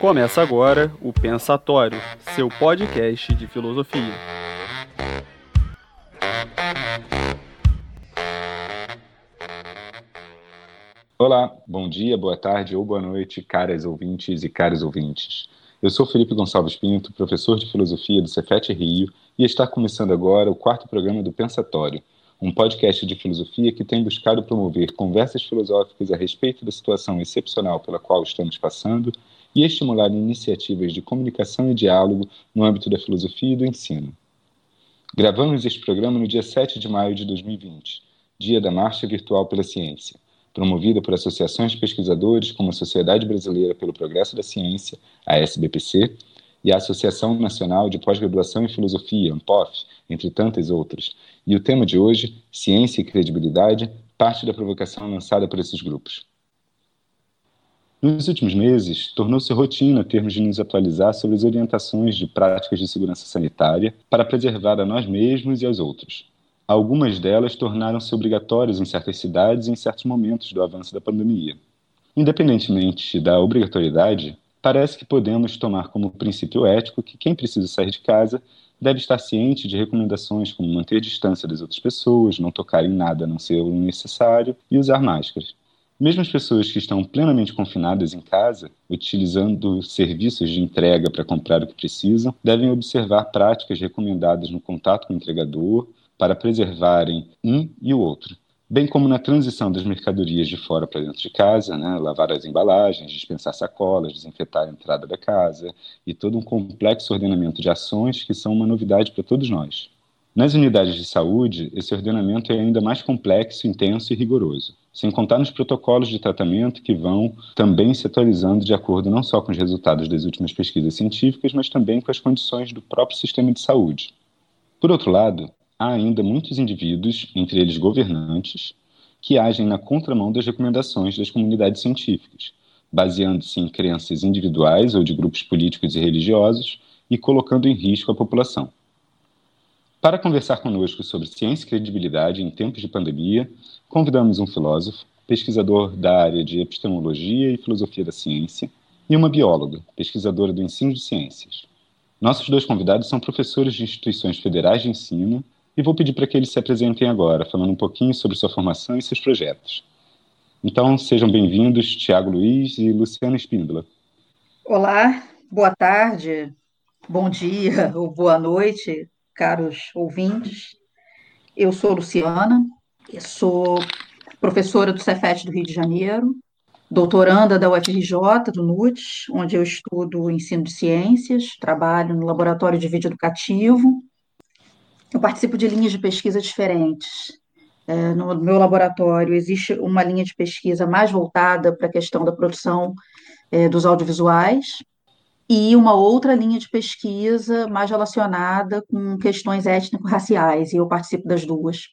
Começa agora o Pensatório, seu podcast de filosofia. Olá, bom dia, boa tarde ou boa noite, caras ouvintes e caros ouvintes. Eu sou Felipe Gonçalves Pinto, professor de filosofia do Cefet Rio, e está começando agora o quarto programa do Pensatório, um podcast de filosofia que tem buscado promover conversas filosóficas a respeito da situação excepcional pela qual estamos passando e estimular iniciativas de comunicação e diálogo no âmbito da filosofia e do ensino. Gravamos este programa no dia 7 de maio de 2020, dia da Marcha Virtual pela Ciência, promovida por associações de pesquisadores como a Sociedade Brasileira pelo Progresso da Ciência, a SBPC, e a Associação Nacional de Pós-Graduação em Filosofia, ANPOF, entre tantas outras. E o tema de hoje, Ciência e Credibilidade, parte da provocação lançada por esses grupos. Nos últimos meses, tornou-se rotina termos de nos atualizar sobre as orientações de práticas de segurança sanitária para preservar a nós mesmos e aos outros. Algumas delas tornaram-se obrigatórias em certas cidades e em certos momentos do avanço da pandemia. Independentemente da obrigatoriedade, parece que podemos tomar como princípio ético que quem precisa sair de casa deve estar ciente de recomendações como manter distância das outras pessoas, não tocar em nada a não ser o necessário e usar máscaras. Mesmo as pessoas que estão plenamente confinadas em casa, utilizando serviços de entrega para comprar o que precisam, devem observar práticas recomendadas no contato com o entregador para preservarem um e o outro, bem como na transição das mercadorias de fora para dentro de casa, né, lavar as embalagens, dispensar sacolas, desinfetar a entrada da casa e todo um complexo ordenamento de ações que são uma novidade para todos nós. Nas unidades de saúde, esse ordenamento é ainda mais complexo, intenso e rigoroso, sem contar nos protocolos de tratamento que vão também se atualizando de acordo não só com os resultados das últimas pesquisas científicas, mas também com as condições do próprio sistema de saúde. Por outro lado, há ainda muitos indivíduos, entre eles governantes, que agem na contramão das recomendações das comunidades científicas, baseando-se em crenças individuais ou de grupos políticos e religiosos e colocando em risco a população. Para conversar conosco sobre ciência e credibilidade em tempos de pandemia, convidamos um filósofo, pesquisador da área de epistemologia e filosofia da ciência, e uma bióloga, pesquisadora do ensino de ciências. Nossos dois convidados são professores de instituições federais de ensino e vou pedir para que eles se apresentem agora, falando um pouquinho sobre sua formação e seus projetos. Então, sejam bem-vindos, Tiago Luiz e Luciana Espíndola. Olá, boa tarde, bom dia ou boa noite caros ouvintes. Eu sou Luciana, eu sou professora do Cefet do Rio de Janeiro, doutoranda da UFRJ, do NUT, onde eu estudo ensino de ciências, trabalho no laboratório de vídeo educativo. Eu participo de linhas de pesquisa diferentes. É, no meu laboratório existe uma linha de pesquisa mais voltada para a questão da produção é, dos audiovisuais, e uma outra linha de pesquisa mais relacionada com questões étnico-raciais, e eu participo das duas.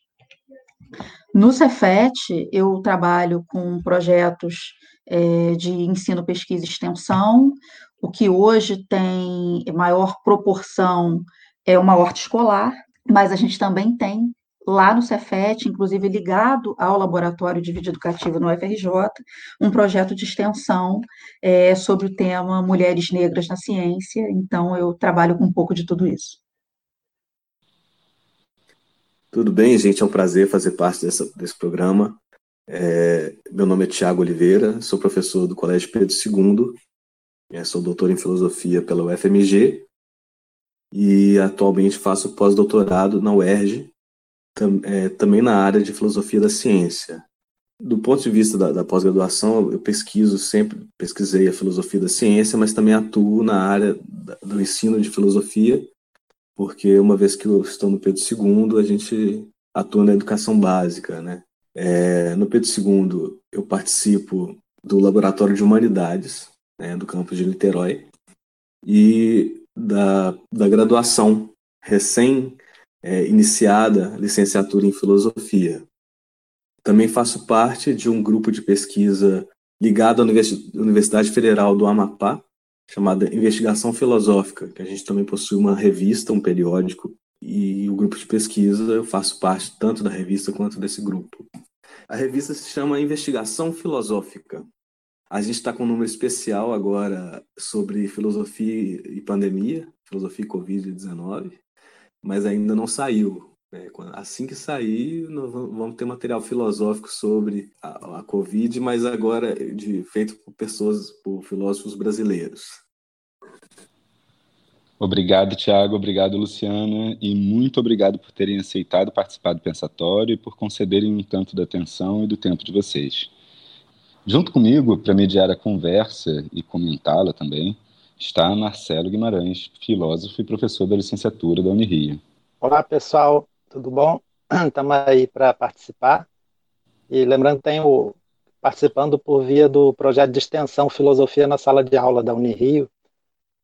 No Cefet, eu trabalho com projetos é, de ensino, pesquisa e extensão, o que hoje tem maior proporção é uma horta escolar, mas a gente também tem lá no Cefet, inclusive ligado ao Laboratório de Vídeo Educativo no UFRJ, um projeto de extensão é, sobre o tema Mulheres Negras na Ciência. Então, eu trabalho com um pouco de tudo isso. Tudo bem, gente, é um prazer fazer parte dessa, desse programa. É, meu nome é Tiago Oliveira, sou professor do Colégio Pedro II, é, sou doutor em filosofia pela UFMG e atualmente faço pós-doutorado na UERJ, tam, é, também na área de filosofia da ciência. Do ponto de vista da, da pós-graduação, eu pesquiso sempre, pesquisei a filosofia da ciência, mas também atuo na área da, do ensino de filosofia, porque uma vez que eu estou no Pedro II, a gente atua na educação básica, né? É, no Pedro II, eu participo do Laboratório de Humanidades, né, do campus de Niterói, e da, da graduação recém é, iniciada licenciatura em filosofia. Também faço parte de um grupo de pesquisa ligado à Universidade Federal do Amapá, chamada Investigação Filosófica, que a gente também possui uma revista, um periódico, e o grupo de pesquisa, eu faço parte tanto da revista quanto desse grupo. A revista se chama Investigação Filosófica. A gente está com um número especial agora sobre filosofia e pandemia, filosofia e Covid-19, mas ainda não saiu. Né? Assim que sair, nós vamos ter material filosófico sobre a, a Covid, mas agora de, feito por pessoas, por filósofos brasileiros. Obrigado, Tiago. Obrigado, Luciana. E muito obrigado por terem aceitado participar do Pensatório e por concederem um tanto da atenção e do tempo de vocês. Junto comigo, para mediar a conversa e comentá-la também, está Marcelo Guimarães, filósofo e professor da licenciatura da Unirio. Olá, pessoal. Tudo bom? Estamos aí para participar. E lembrando que tenho participando por via do projeto de extensão Filosofia na Sala de Aula da Unirio,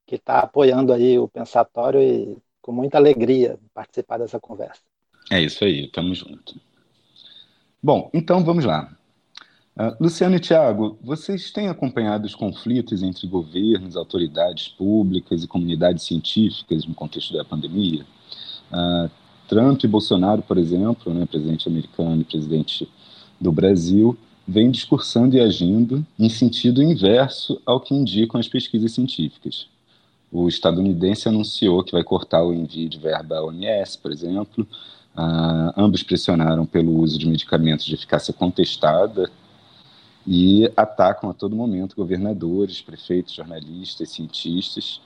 que está apoiando aí o pensatório e com muita alegria participar dessa conversa. É isso aí, estamos juntos. Bom, então vamos lá. Uh, Luciano e Tiago, vocês têm acompanhado os conflitos entre governos, autoridades públicas e comunidades científicas no contexto da pandemia? Uh, Trump e Bolsonaro, por exemplo, né, presidente americano e presidente do Brasil, vêm discursando e agindo em sentido inverso ao que indicam as pesquisas científicas. O estadunidense anunciou que vai cortar o envio de verba à OMS, por exemplo. Uh, ambos pressionaram pelo uso de medicamentos de eficácia contestada e atacam a todo momento governadores, prefeitos, jornalistas, cientistas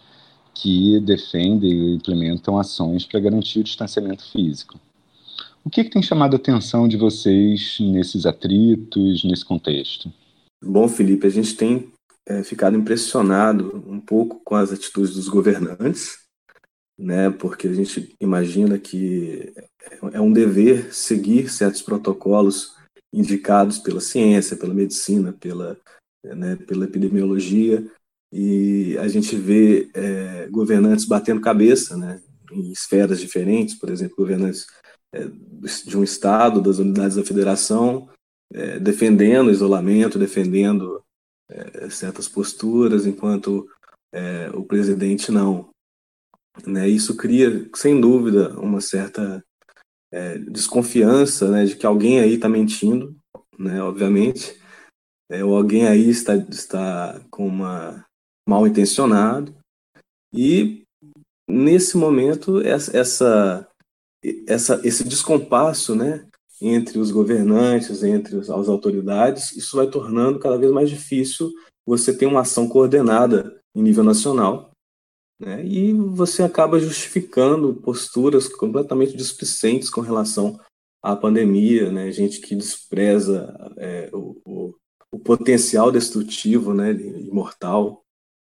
que defendem e implementam ações para garantir o distanciamento físico. O que, que tem chamado a atenção de vocês nesses atritos, nesse contexto? Bom, Felipe, a gente tem é, ficado impressionado um pouco com as atitudes dos governantes, né? Porque a gente imagina que é um dever seguir certos protocolos indicados pela ciência, pela medicina, pela, né, pela epidemiologia, e a gente vê é, governantes batendo cabeça, né? Em esferas diferentes, por exemplo, governantes é, de um estado, das unidades da federação, é, defendendo isolamento, defendendo é, certas posturas, enquanto é, o presidente não. Né? Isso cria, sem dúvida, uma certa é, desconfiança né, de que alguém aí está mentindo, né, obviamente, é, ou alguém aí está, está com uma mal intencionado, e nesse momento essa, essa, esse descompasso né, entre os governantes, entre as autoridades, isso vai tornando cada vez mais difícil você ter uma ação coordenada em nível nacional. Né? E você acaba justificando posturas completamente displicentes com relação à pandemia, né? gente que despreza é, o, o, o, potencial destrutivo né, e mortal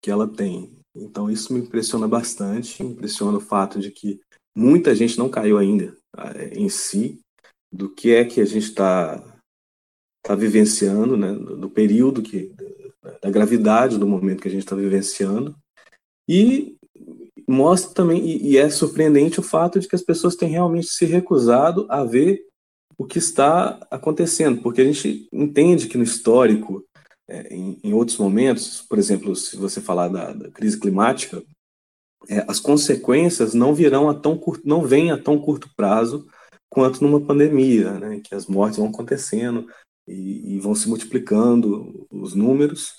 que ela tem. Então isso me impressiona bastante, impressiona o fato de que muita gente não caiu ainda é, em si, do que é que a gente está tá vivenciando, né, do período que da gravidade do momento que a gente está vivenciando e mostra também e, e, é surpreendente o fato de que as pessoas têm realmente se recusado a ver o que está acontecendo, porque a gente entende que no histórico, é, em, em, outros momentos, por exemplo, se você falar da, da crise climática, é, as consequências não virão a tão curto, não vêm a tão curto prazo quanto numa pandemia, né, que as mortes vão acontecendo e, e vão se multiplicando os números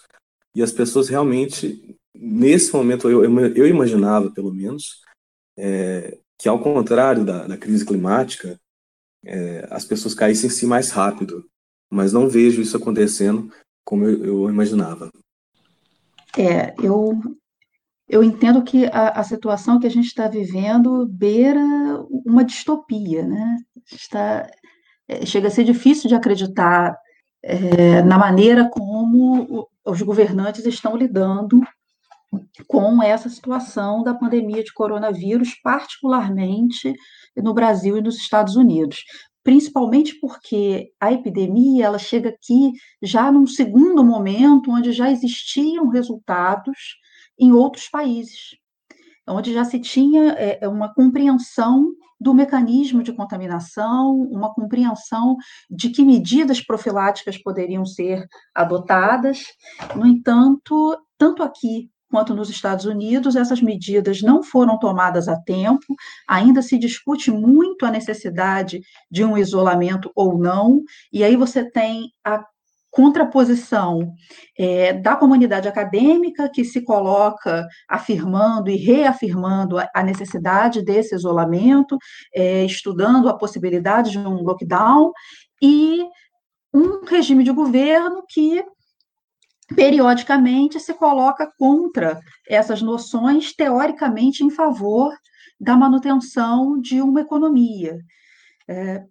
e as pessoas realmente nesse momento eu, eu, imaginava pelo menos é, que ao contrário da, da crise climática é, as pessoas caíssem em si mais rápido, mas não vejo isso acontecendo como eu, eu imaginava. É, eu eu entendo que a, a situação que a gente está vivendo beira uma distopia, né? Está, é, chega a ser difícil de acreditar é, na maneira como os governantes estão lidando com essa situação da pandemia de coronavírus, particularmente no Brasil e nos Estados Unidos. Principalmente porque a epidemia ela chega aqui já num segundo momento onde já existiam resultados em outros países, onde já se tinha é, é, uma compreensão do mecanismo de contaminação, uma compreensão de que medidas profiláticas poderiam ser adotadas. No entanto, tanto aqui quanto nos Estados Unidos, essas medidas não foram tomadas a tempo, ainda se discute muito a necessidade de um isolamento ou não, e aí você tem a contraposição é, da comunidade acadêmica, que se coloca afirmando e reafirmando a, necessidade desse isolamento, é, estudando a possibilidade de um lockdown, e um regime de governo que periodicamente se coloca contra essas noções, teoricamente em favor da manutenção de uma economia. É,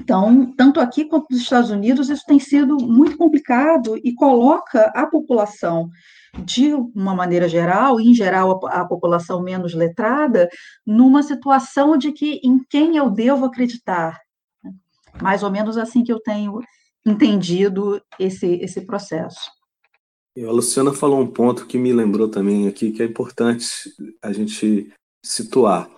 então, tanto aqui quanto nos Estados Unidos, isso tem sido muito complicado e coloca a população, de uma maneira geral, e em geral a, a população menos letrada, numa situação de que em quem eu devo acreditar. Mais ou menos assim que eu tenho entendido esse, esse processo. A Luciana falou um ponto que me lembrou também aqui, que é importante a gente situar.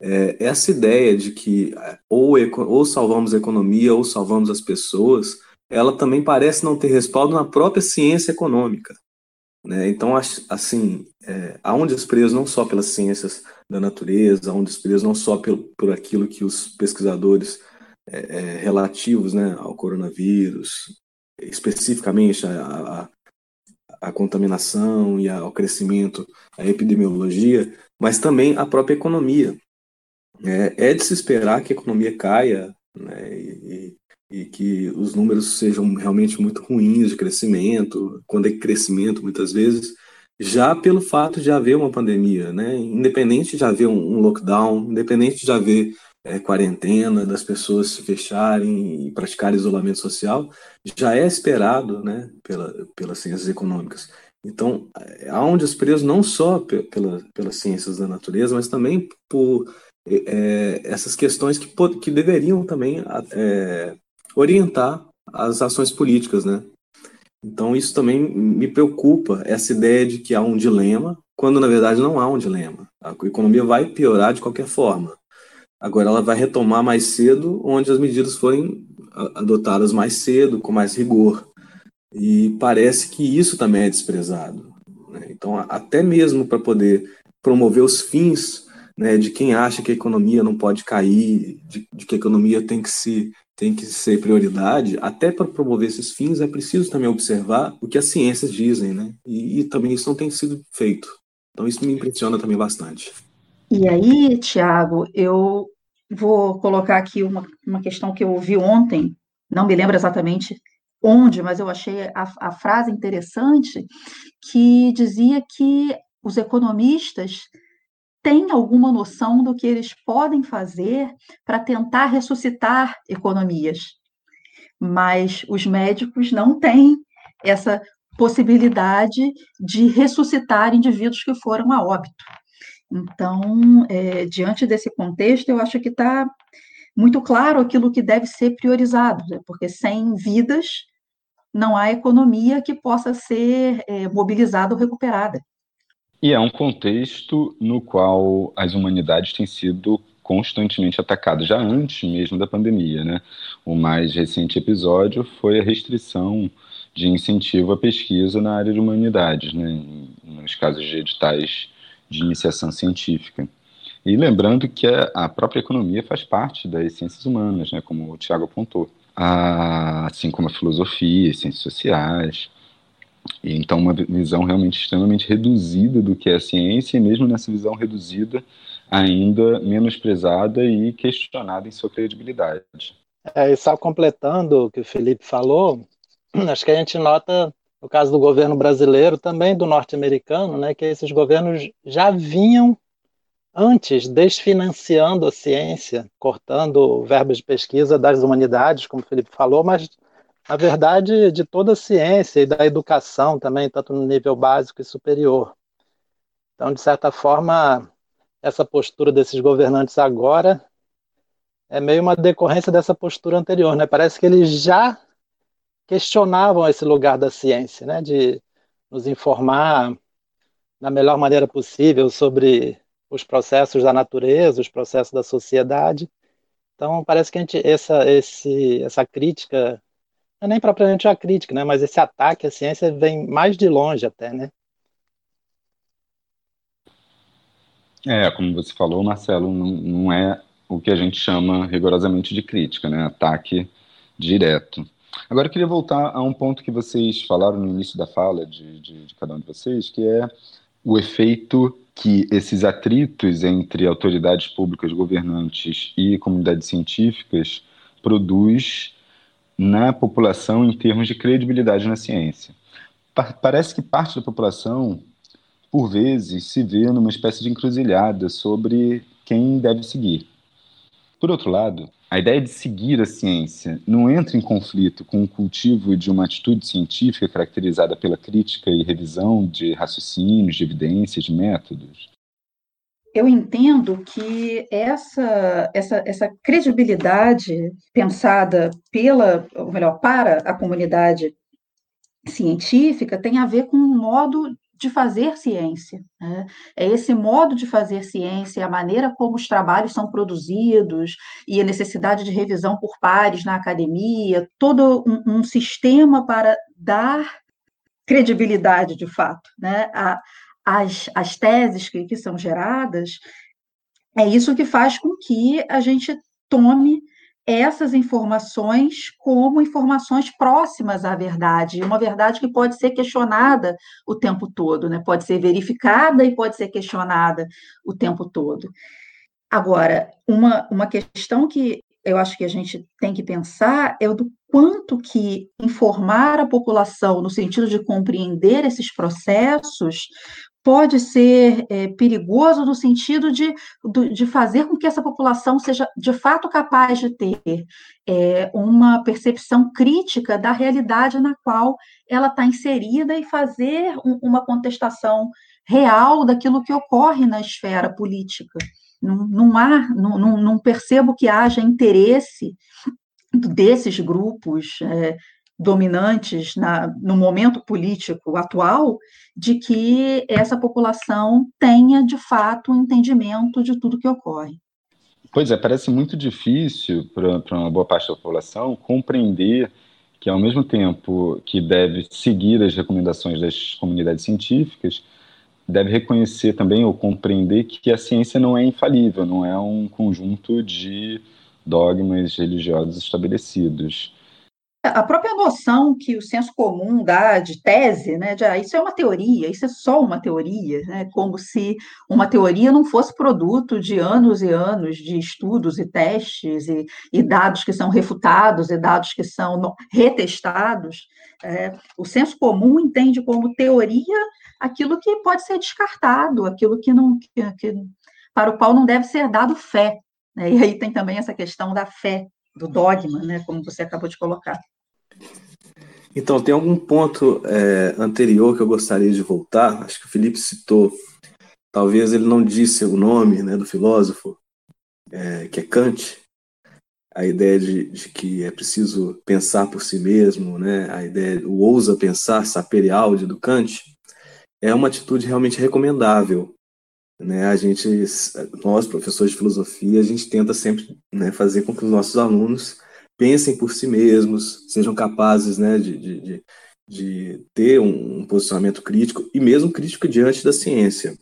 É, essa ideia de que é, ou, ou salvamos a economia ou salvamos as pessoas, ela também parece não ter respaldo na própria ciência econômica. Né? Então, assim, é, há um desprezo não só pelas ciências da natureza, há um desprezo não só por, por aquilo que os pesquisadores é, é, relativos né, ao coronavírus, especificamente a, a, a contaminação e ao crescimento, a epidemiologia, mas também a própria economia. É, é de se esperar que a economia caia né, e, e, que os números sejam realmente muito ruins de crescimento, quando é crescimento, muitas vezes, já pelo fato de haver uma pandemia, né? independente de haver um, um lockdown, independente de haver é, quarentena, das pessoas se fecharem e praticar isolamento social, já é esperado né, pela, pelas ciências econômicas. Então, há um desprezo não só pela, pelas ciências da natureza, mas também por é, essas questões que, que deveriam também é, orientar as ações políticas, né? Então, isso também me preocupa, essa ideia de que há um dilema, quando na verdade não há um dilema. A economia vai piorar de qualquer forma. Agora ela vai retomar mais cedo, onde as medidas forem adotadas mais cedo, com mais rigor. E parece que isso também é desprezado. Né? Então, até mesmo para poder promover os fins né, de quem acha que a economia não pode cair, de, de que a economia tem que, se, tem que ser prioridade, até para promover esses fins é preciso também observar o que as ciências dizem, né? E, e também isso não tem sido feito. Então, isso me impressiona também bastante. E aí, Tiago, eu vou colocar aqui uma, uma questão que eu ouvi ontem, não me lembro exatamente onde, mas eu achei a, a frase interessante, que dizia que os economistas têm alguma noção do que eles podem fazer para tentar ressuscitar economias, mas os médicos não têm essa possibilidade de ressuscitar indivíduos que foram a óbito. Então, é, diante desse contexto, eu acho que está muito claro aquilo que deve ser priorizado, né? porque sem vidas não há economia que possa ser é, mobilizada ou recuperada. E é um contexto no qual as humanidades têm sido constantemente atacadas, já antes mesmo da pandemia. Né? O mais recente episódio foi a restrição de incentivo à pesquisa na área de humanidades, né? nos casos de editais de iniciação científica. E lembrando que a própria economia faz parte das ciências humanas, né, como o Tiago apontou, assim como a filosofia, ciências sociais. E então, uma visão realmente extremamente reduzida do que é a ciência, e mesmo nessa visão reduzida, ainda menosprezada e questionada em sua credibilidade. É, e só completando o que o Felipe falou, acho que a gente nota no caso do governo brasileiro, também do norte-americano, né, que esses governos já vinham antes desfinanciando a ciência, cortando verbas de pesquisa das humanidades, como o Felipe falou, mas na verdade de toda a ciência e da educação também, tanto no nível básico e superior. Então, de certa forma, essa postura desses governantes agora é meio uma decorrência dessa postura anterior, né? Parece que eles já questionavam esse lugar da ciência, né, de nos informar da melhor maneira possível sobre os processos da natureza, os processos da sociedade. Então, parece que a gente, essa, esse, essa crítica, não é nem propriamente a crítica, né, mas esse ataque à ciência vem mais de longe até, né? É, como você falou, Marcelo, não, não é o que a gente chama rigorosamente de crítica, né? Ataque direto. Agora eu queria voltar a um ponto que vocês falaram no início da fala de, de, de cada um de vocês, que é o efeito que esses atritos entre autoridades públicas, governantes e comunidades científicas produz na população em termos de credibilidade na ciência. Pa parece que parte da população, por vezes, se vê numa espécie de encruzilhada sobre quem deve seguir. Por outro lado, a ideia de seguir a ciência não entra em conflito com o cultivo de uma atitude científica caracterizada pela crítica e revisão de raciocínios, de evidências, de métodos? Eu entendo que essa, essa, essa credibilidade pensada pela, ou melhor, para a comunidade científica tem a ver com um modo de fazer ciência. Né? É esse modo de fazer ciência, a maneira como os trabalhos são produzidos e a necessidade de revisão por pares na academia, todo um, um sistema para dar credibilidade, de fato, né? A, as, as teses que, que são geradas, é isso que faz com que a gente tome essas informações como informações próximas à verdade, uma verdade que pode ser questionada o tempo todo, né? pode ser verificada e pode ser questionada o tempo todo. Agora, uma, uma questão que eu acho que a gente tem que pensar é o do quanto que informar a população no sentido de compreender esses processos pode ser é, perigoso no sentido de, de fazer com que essa população seja de fato capaz de ter é, uma percepção crítica da realidade na qual ela está inserida e fazer um, uma contestação real daquilo que ocorre na esfera política. Não, não há, não, não, percebo que haja interesse desses grupos é, dominantes na, no momento político atual de que essa população tenha, de fato, um entendimento de tudo que ocorre. Pois é, parece muito difícil para uma boa parte da população compreender que, ao mesmo tempo que deve seguir as recomendações das comunidades científicas, deve reconhecer também ou compreender que a ciência não é infalível, não é um conjunto de dogmas religiosos estabelecidos. A própria noção que o senso comum dá de tese, né, de ah, isso é uma teoria, isso é só uma teoria, né, como se uma teoria não fosse produto de anos e anos de estudos e testes e, e dados que são refutados e dados que são retestados. É, o senso comum entende como teoria aquilo que pode ser descartado, aquilo que não, que, que, para o qual não deve ser dado fé. Né, e aí tem também essa questão da fé do dogma, né, como você acabou de colocar. Então, tem algum ponto é, anterior que eu gostaria de voltar? Acho que o Felipe citou, talvez ele não disse o nome né, do filósofo, é, que é Kant, a ideia de, de, que é preciso pensar por si mesmo, né, a ideia, o ousa pensar, sapere do Kant, é uma atitude realmente recomendável. Né? A gente, nós, professores de filosofia, a gente tenta sempre né, fazer com que os nossos alunos pensem por si mesmos, sejam capazes né, de, de, de, ter um, posicionamento crítico, e mesmo crítico diante da ciência.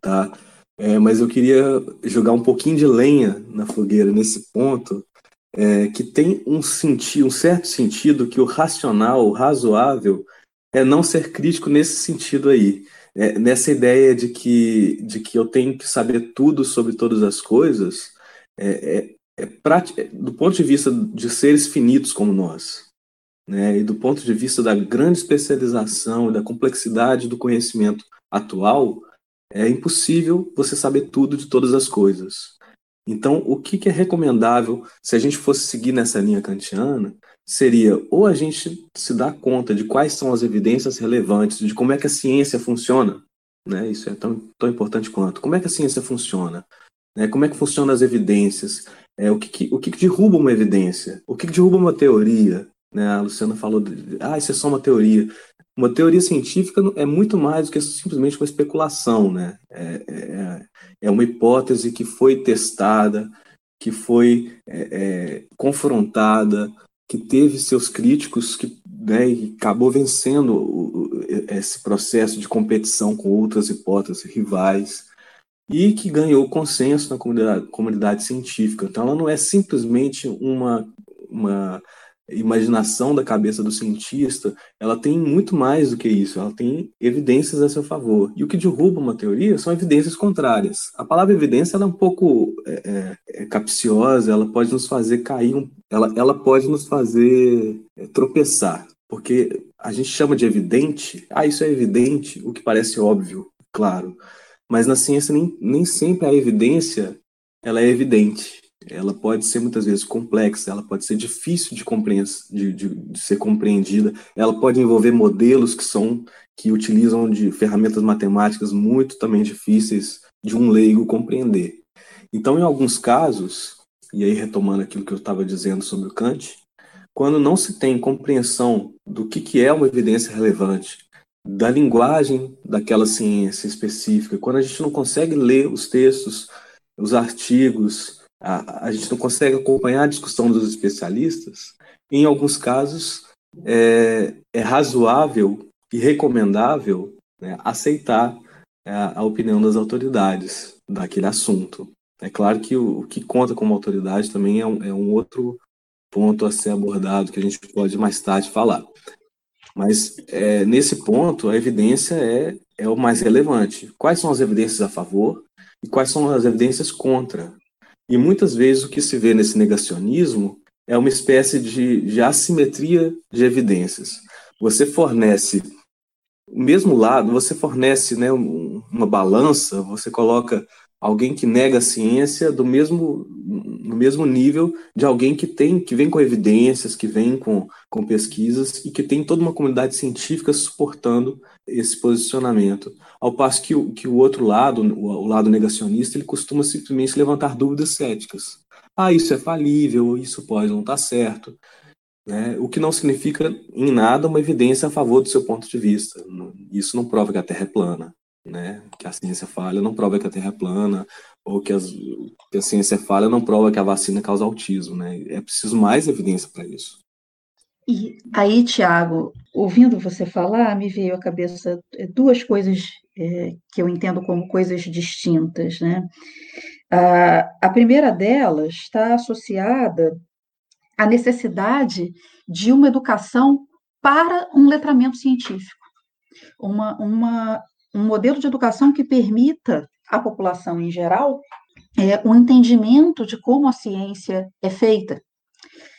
Tá? É, mas eu queria jogar um pouquinho de lenha na fogueira nesse ponto, é, que tem um sentido, um certo sentido que o racional, o razoável, é não ser crítico nesse sentido aí. É, nessa ideia de que, de que eu tenho que saber tudo sobre todas as coisas, é, é, é, do ponto de vista de seres finitos como nós, né, e do ponto de vista da grande especialização e da complexidade do conhecimento atual, é impossível você saber tudo de todas as coisas. Então, o que, que é recomendável se a gente fosse seguir nessa linha kantiana seria ou a gente se dar conta de quais são as evidências relevantes, de como é que a ciência funciona, né? Isso é tão, tão importante quanto. Como é que a ciência funciona? Né? Como é que funcionam as evidências? É, o que, que o que, que, derruba uma evidência? O que, que derruba uma teoria? Né? A Luciana falou, de, ah, isso é só uma teoria. Uma teoria científica é muito mais do que simplesmente uma especulação, né? É, é, é uma hipótese que foi testada, que foi é, é confrontada, que teve seus críticos, que né, e acabou vencendo esse processo de competição com outras hipóteses rivais. e que ganhou consenso na comunidade, comunidade científica. Então, ela não é simplesmente uma, uma imaginação da cabeça do cientista, ela tem muito mais do que isso, ela tem evidências a seu favor. E o que derruba uma teoria são evidências contrárias. A palavra evidência é um pouco é, é, é, capciosa, ela pode nos fazer cair, um, ela, ela pode nos fazer é, tropeçar, porque a gente chama de evidente, ah, isso é evidente, o que parece óbvio, claro. Mas na ciência nem, nem sempre a evidência ela é evidente ela pode ser muitas vezes complexa, ela pode ser difícil de, de, de, de, ser compreendida, ela pode envolver modelos que são que utilizam de ferramentas matemáticas muito também difíceis de um leigo compreender. Então, em alguns casos, e aí retomando aquilo que eu estava dizendo sobre o Kant, quando não se tem compreensão do que, que é uma evidência relevante, da linguagem daquela ciência específica, quando a gente não consegue ler os textos, os artigos, a, a gente não consegue acompanhar a discussão dos especialistas, em alguns casos é, é razoável e recomendável né, aceitar a, a, opinião das autoridades daquele assunto. É claro que o, o que conta como autoridade também é um, é um outro ponto a ser abordado que a gente pode mais tarde falar. Mas é, nesse ponto, a evidência é, é o mais relevante. Quais são as evidências a favor e quais são as evidências contra e muitas vezes o que se vê nesse negacionismo é uma espécie de, de assimetria de evidências. Você fornece o mesmo lado, você fornece né, uma balança, você coloca alguém que nega a ciência do mesmo no mesmo nível de alguém que tem que vem com evidências, que vem com, com pesquisas e que tem toda uma comunidade científica suportando esse posicionamento. Ao passo que o, que o outro lado, o, lado negacionista, ele costuma simplesmente levantar dúvidas céticas. Ah, isso é falível, isso pode não estar certo. Né? O que não significa em nada uma evidência a favor do seu ponto de vista. Isso não prova que a Terra é plana. Né? Que a ciência falha não prova que a Terra é plana, ou que, as, que a ciência falha não prova que a vacina causa autismo. Né? É preciso mais evidência para isso. E aí, Tiago, ouvindo você falar, me veio à cabeça é, duas coisas é, que eu entendo como coisas distintas. Né? A, primeira delas está associada à necessidade de uma educação para um letramento científico, uma, uma, um modelo de educação que permita à população em geral é, um entendimento de como a ciência é feita,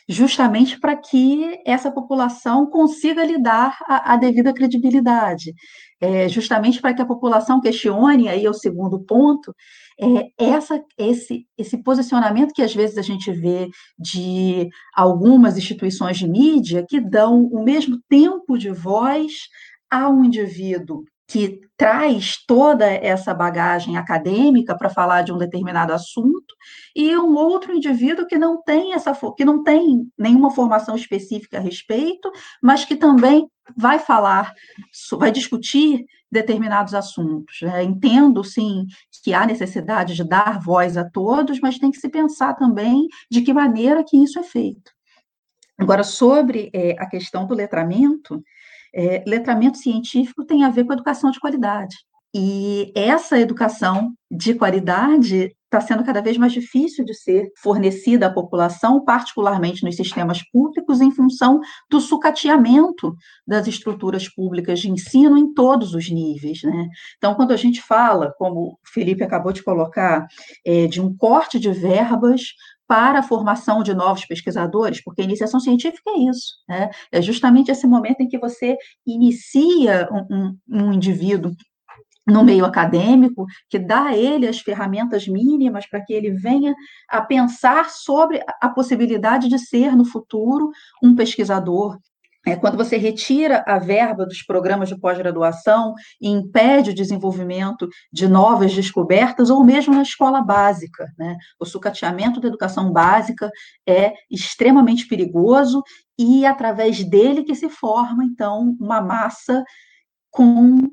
justamente para que essa população consiga lhe dar a, a devida credibilidade, é, justamente para que a população questione, aí é o segundo ponto, é, essa, esse, esse posicionamento que às vezes a gente vê de algumas instituições de mídia que dão o mesmo tempo de voz a um indivíduo que traz toda essa bagagem acadêmica para falar de um determinado assunto e um outro indivíduo que não tem essa que não tem nenhuma formação específica a respeito, mas que também vai falar, vai discutir determinados assuntos. É, entendo, sim, que há necessidade de dar voz a todos, mas tem que se pensar também de que maneira que isso é feito. Agora, sobre é, a questão do letramento, é, letramento científico tem a ver com educação de qualidade. E essa educação de qualidade está sendo cada vez mais difícil de ser fornecida à população, particularmente nos sistemas públicos, em função do sucateamento das estruturas públicas de ensino em todos os níveis. Né? Então, quando a gente fala, como o Felipe acabou de colocar, é, de um corte de verbas para a formação de novos pesquisadores, porque a iniciação científica é isso, né? é justamente esse momento em que você inicia um, um, um indivíduo no meio acadêmico, que dá a ele as ferramentas mínimas para que ele venha a pensar sobre a possibilidade de ser, no futuro, um pesquisador. É, quando você retira a verba dos programas de pós-graduação e impede o desenvolvimento de novas descobertas, ou mesmo na escola básica. Né? O sucateamento da educação básica é extremamente perigoso e, através dele, que se forma, então, uma massa com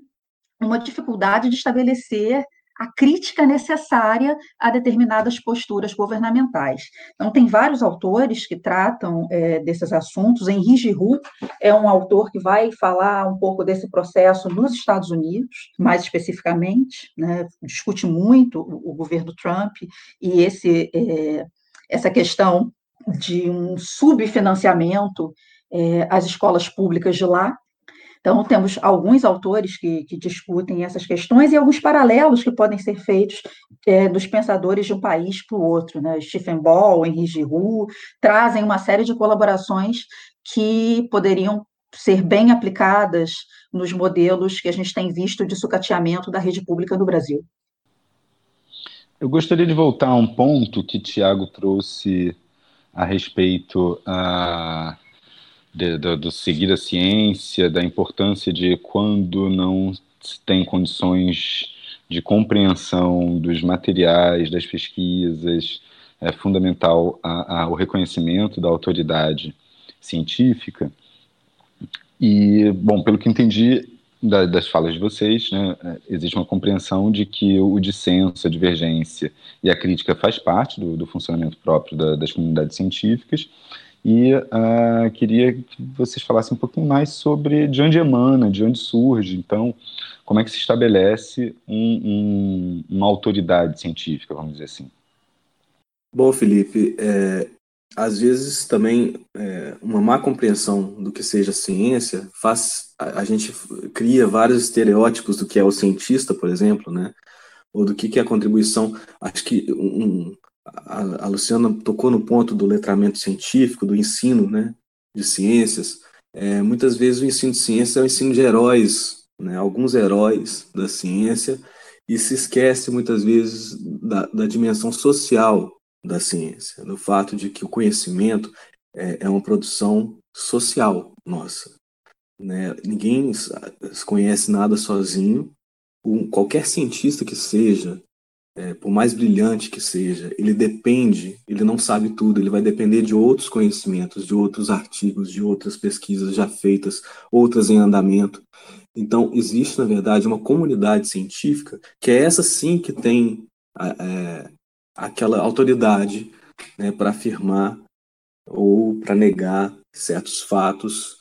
uma dificuldade de estabelecer a crítica necessária a determinadas posturas governamentais. Então, tem vários autores que tratam é, desses assuntos. Henri Giroux é um autor que vai falar um pouco desse processo nos Estados Unidos, mais especificamente, né, discute muito o, o, governo Trump e esse, é, essa questão de um subfinanciamento é, às escolas públicas de lá, então, temos alguns autores que, que, discutem essas questões e alguns paralelos que podem ser feitos é, dos pensadores de um país para o outro. Né? Stephen Ball, Henri Giroux, trazem uma série de colaborações que poderiam ser bem aplicadas nos modelos que a gente tem visto de sucateamento da rede pública no Brasil. Eu gostaria de voltar a um ponto que Tiago trouxe a respeito uh, de, do, do seguir a ciência, da importância de quando não se tem condições de compreensão dos materiais, das pesquisas, é fundamental a, a, o reconhecimento da autoridade científica. E, bom, pelo que entendi da, das falas de vocês, né, é, existe uma compreensão de que o dissenso, a divergência e a crítica faz parte do, do funcionamento próprio da, das comunidades científicas, e uh, queria que vocês falassem um pouquinho mais sobre de onde emana, de onde surge, então, como é que se estabelece um, um, uma autoridade científica, vamos dizer assim. Bom, Felipe, é, às vezes também é, uma má compreensão do que seja ciência faz a, a, gente cria vários estereótipos do que é o cientista, por exemplo, né? Ou do que, que é a contribuição. Acho que um, a, a Luciana tocou no ponto do letramento científico, do ensino né, de ciências. É, muitas vezes o ensino de ciência é o ensino de heróis, né, alguns heróis da ciência, e se esquece muitas vezes da, da dimensão social da ciência, do fato de que o conhecimento é, é uma produção social nossa. Né? Ninguém conhece nada sozinho. Um, qualquer cientista que seja, é, por mais brilhante que seja, ele depende, ele não sabe tudo, ele vai depender de outros conhecimentos, de outros artigos, de outras pesquisas já feitas, outras em andamento. Então, existe, na verdade, uma comunidade científica que é essa sim que tem é, aquela autoridade né, para afirmar ou para negar certos fatos,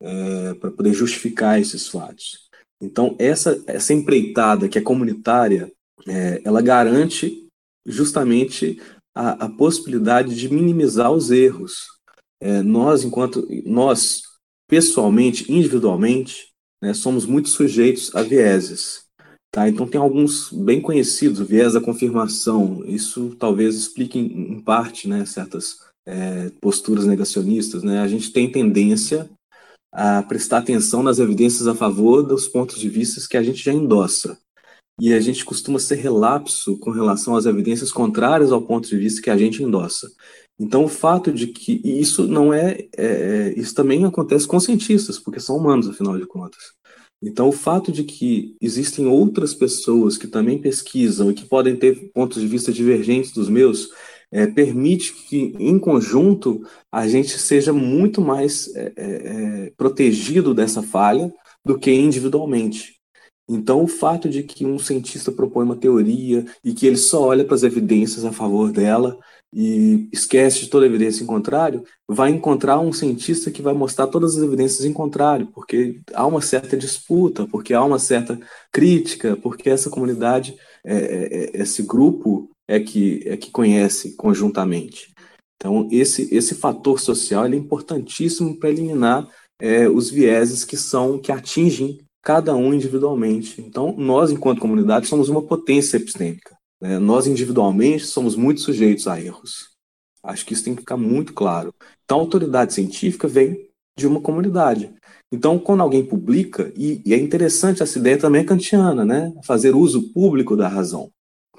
é, para poder justificar esses fatos. Então, essa, essa empreitada que é comunitária, é, ela garante justamente a, a, possibilidade de minimizar os erros. É, nós, enquanto nós pessoalmente, individualmente, né, somos muito sujeitos a vieses. Tá? Então tem alguns bem conhecidos, o viés da confirmação. Isso talvez explique em, em parte né, certas é, posturas negacionistas. Né? A gente tem tendência a prestar atenção nas evidências a favor dos pontos de vista que a gente já endossa e a gente costuma ser relapso com relação às evidências contrárias ao ponto de vista que a gente endossa. Então, o fato de que isso não é, é, é, isso também acontece com cientistas, porque são humanos, afinal de contas. Então, o fato de que existem outras pessoas que também pesquisam e que podem ter pontos de vista divergentes dos meus, é, permite que, em conjunto, a gente seja muito mais é, é, é protegido dessa falha do que individualmente. Então, o fato de que um cientista propõe uma teoria e que ele só olha para as evidências a favor dela e esquece de toda evidência em contrário, vai encontrar um cientista que vai mostrar todas as evidências em contrário, porque há uma certa disputa, porque há uma certa crítica, porque essa comunidade, é, é, é esse grupo é que, é que conhece conjuntamente. Então, esse, esse fator social é importantíssimo para eliminar é, os vieses que são que atingem cada um individualmente. Então, nós, enquanto comunidade, somos uma potência epistêmica. Né? Nós, individualmente, somos muito sujeitos a erros. Acho que isso tem que ficar muito claro. Então, a autoridade científica vem de uma comunidade. Então, quando alguém publica, e, e é interessante, essa ideia também é kantiana, né? fazer uso público da razão.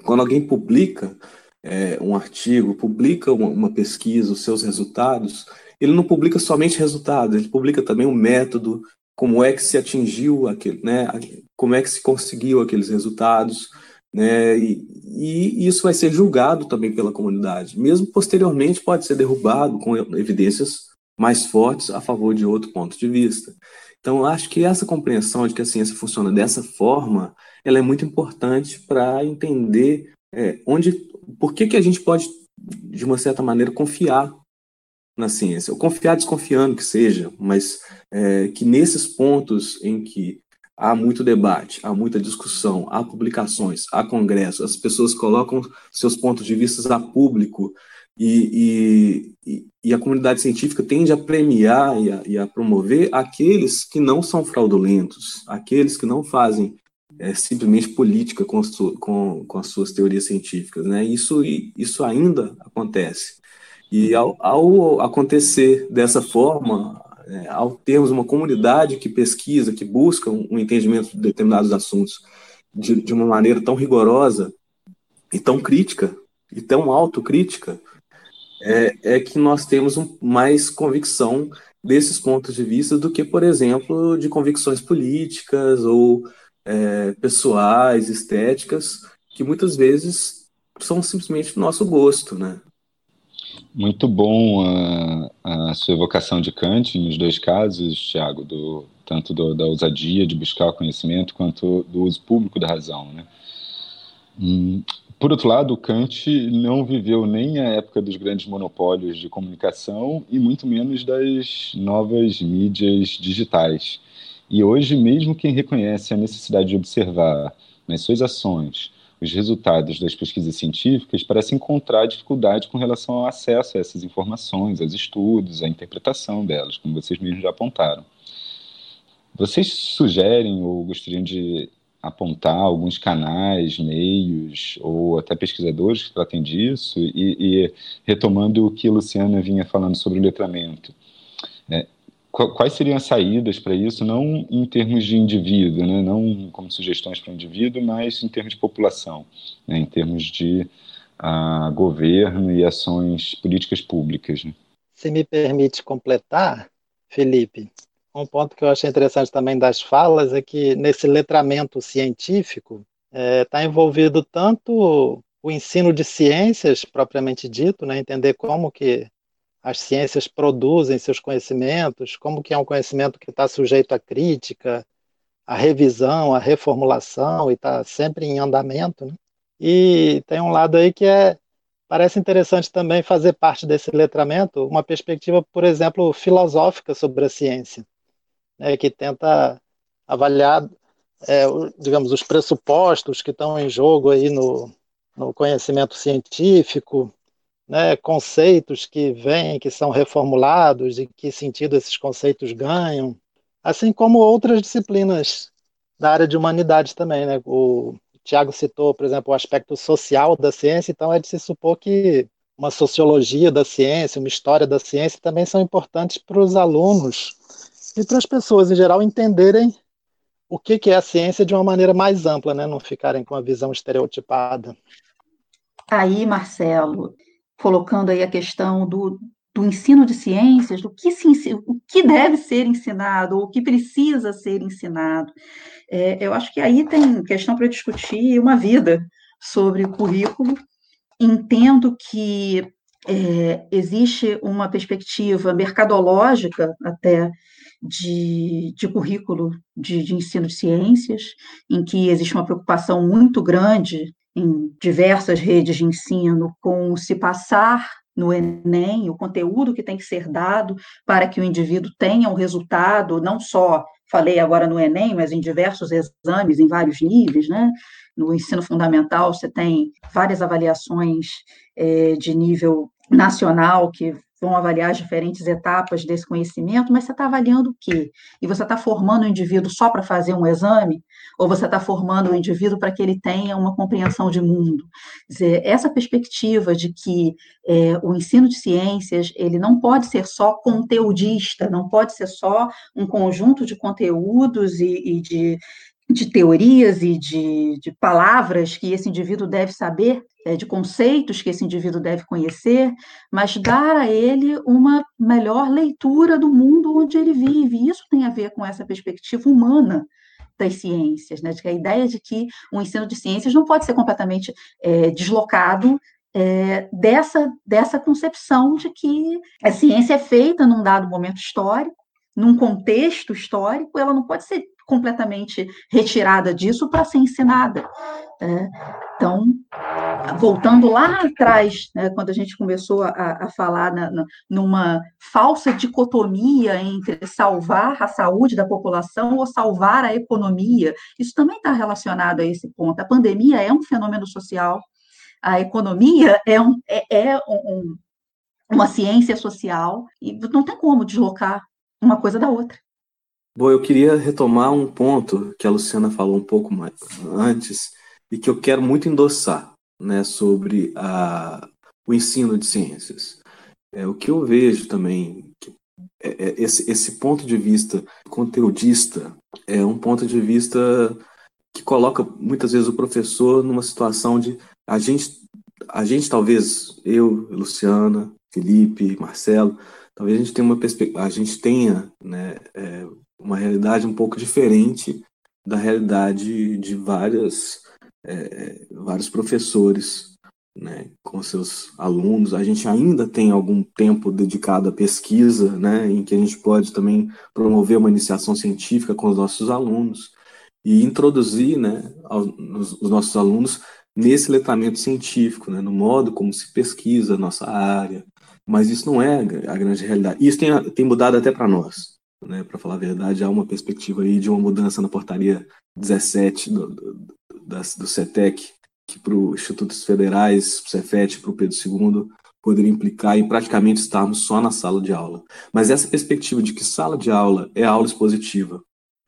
Quando alguém publica é, um artigo, publica uma, uma pesquisa, os seus resultados, ele não publica somente resultados, ele publica também o método, como é que se atingiu aquele, né, como é que se conseguiu aqueles resultados, né, e, e, isso vai ser julgado também pela comunidade. Mesmo posteriormente pode ser derrubado com evidências mais fortes a favor de outro ponto de vista. Então, acho que essa compreensão de que a ciência funciona dessa forma, ela é muito importante para entender é, onde, por que, que a gente pode, de uma certa maneira, confiar na ciência, ou confiar desconfiando que seja, mas é, que nesses pontos em que há muito debate, há muita discussão, há publicações, há congressos, as pessoas colocam seus pontos de vista a público e, e, e, a comunidade científica tende a premiar e a, e a, promover aqueles que não são fraudulentos, aqueles que não fazem é, simplesmente política com, com, com, as suas teorias científicas. Né? Isso, isso ainda acontece. E ao, ao acontecer dessa forma, é, ao termos uma comunidade que pesquisa, que busca um, um entendimento de determinados assuntos de, de, uma maneira tão rigorosa e tão crítica, e tão autocrítica, é, é que nós temos um, mais convicção desses pontos de vista do que, por exemplo, de convicções políticas ou é, pessoais, estéticas, que muitas vezes são simplesmente nosso gosto, né? Muito bom a, a sua evocação de Kant nos dois casos, Tiago, do, tanto do, da ousadia de buscar o conhecimento quanto do uso público da razão. Né? Hum, por outro lado, Kant não viveu nem a época dos grandes monopólios de comunicação e muito menos das novas mídias digitais. E hoje, mesmo quem reconhece a necessidade de observar nas suas ações os resultados das pesquisas científicas parece encontrar dificuldade com relação ao acesso a essas informações, aos estudos, à interpretação delas, como vocês mesmos já apontaram. Vocês sugerem ou gostariam de apontar alguns canais, meios ou até pesquisadores que tratem disso e, e retomando o que a Luciana vinha falando sobre o letramento. Quais seriam as saídas para isso, não em termos de indivíduo, né, não como sugestões para o indivíduo, mas em termos de população, né, em termos de uh, governo e ações políticas públicas. Né? Se me permite completar, Felipe, um ponto que eu achei interessante também das falas é que nesse letramento científico está é, tá envolvido tanto o ensino de ciências propriamente dito, né, entender como que as ciências produzem seus conhecimentos, como que é um conhecimento que está sujeito à crítica, à revisão, à reformulação e está sempre em andamento. Né? E tem um lado aí que é parece interessante também fazer parte desse letramento, uma perspectiva, por exemplo, filosófica sobre a ciência né, que tenta avaliar, é, digamos, os pressupostos que estão em jogo aí no, no conhecimento científico, né, conceitos que vêm, que são reformulados, e que sentido esses conceitos ganham, assim como outras disciplinas da área de humanidades também. Né? O Tiago citou, por exemplo, o aspecto social da ciência, então é de se supor que uma sociologia da ciência, uma história da ciência também são importantes para os alunos e para as pessoas em geral entenderem o que, é a ciência de uma maneira mais ampla, né? não ficarem com a visão estereotipada. Aí, Marcelo, colocando aí a questão do, do ensino de ciências, do que, se, o que deve ser ensinado, o que precisa ser ensinado. É, eu acho que aí tem questão para discutir uma vida sobre o currículo. Entendo que é, existe uma perspectiva mercadológica até de, de currículo de, de ensino de ciências, em que existe uma preocupação muito grande em diversas redes de ensino com se passar no Enem, o conteúdo que tem que ser dado para que o indivíduo tenha um resultado, não só, falei agora no Enem, mas em diversos exames, em vários níveis, né? No ensino fundamental, você tem várias avaliações é, de nível nacional que vão avaliar as diferentes etapas desse conhecimento, mas você está avaliando o quê? E você está formando o indivíduo só para fazer um exame? Ou você está formando o indivíduo para que ele tenha uma compreensão de mundo? Quer dizer, essa perspectiva de que é, o ensino de ciências, ele não pode ser só conteudista, não pode ser só um conjunto de conteúdos e, e de, de teorias e de, de, palavras que esse indivíduo deve saber, é, de conceitos que esse indivíduo deve conhecer, mas dar a ele uma melhor leitura do mundo onde ele vive. Isso tem a ver com essa perspectiva humana das ciências, né? De que a ideia de que o ensino de ciências não pode ser completamente é, deslocado é, dessa, dessa concepção de que a ciência é feita num dado momento histórico num contexto histórico, ela não pode ser completamente retirada disso para ser ensinada. Né? Então, voltando lá atrás, né, quando a gente começou a, a falar na, na, numa falsa dicotomia entre salvar a saúde da população ou salvar a economia, isso também está relacionado a esse ponto. A pandemia é um fenômeno social, a economia é, um, é, é um, uma ciência social, e não tem como deslocar uma coisa da outra. Bom, eu queria retomar um ponto que a Luciana falou um pouco mais antes e que eu quero muito endossar, né, sobre a, o ensino de ciências. É, o que eu vejo também, é, é, esse, esse ponto de vista conteudista é um ponto de vista que coloca muitas vezes o professor numa situação de a gente, a gente talvez, eu, Luciana, Felipe, Marcelo, talvez a gente tenha uma a gente tenha né, é, uma realidade um pouco diferente da realidade de várias, é, vários professores né, com seus alunos. A gente ainda tem algum tempo dedicado à pesquisa, né, em que a gente pode também promover uma iniciação científica com os nossos alunos e introduzir né, os, os nossos alunos nesse letramento científico, né, no modo como se pesquisa a nossa área. Mas isso não é a grande realidade. Isso tem, tem mudado até para nós né, para falar a verdade, há uma perspectiva aí de uma mudança na portaria 17 do, do, do CETEC, que para os institutos federais, para o Cefet, para o Pedro II, poderia implicar em praticamente estarmos só na sala de aula. Mas essa perspectiva de que sala de aula é aula expositiva,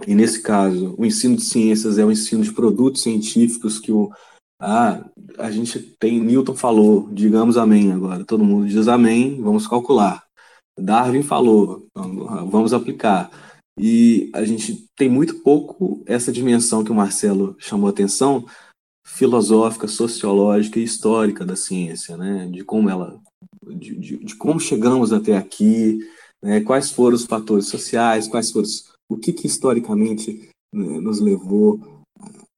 e nesse caso, o ensino de ciências é o ensino de produtos científicos que o ah, a gente tem, Newton falou, digamos amém agora, todo mundo diz amém, vamos calcular. Darwin falou, vamos aplicar. E a gente tem muito pouco essa dimensão que o Marcelo chamou atenção, filosófica, sociológica e histórica da ciência, né? De como ela, de, de, de como chegamos até aqui, né? quais foram os fatores sociais, quais foram o que, que historicamente né, nos levou,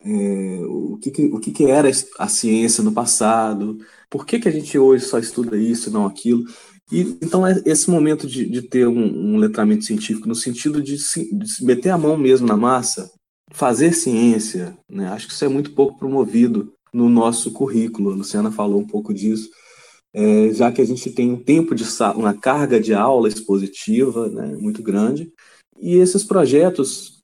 é, o, que, que, o que, que era a ciência no passado, por que, que a gente hoje só estuda isso e não aquilo. E, então, é esse momento de, de ter um, um, letramento científico, no sentido de se, de se, meter a mão mesmo na massa, fazer ciência, né? acho que isso é muito pouco promovido no nosso currículo. A Luciana falou um pouco disso, é, já que a gente tem um tempo de uma carga de aula expositiva né, muito grande, e esses projetos,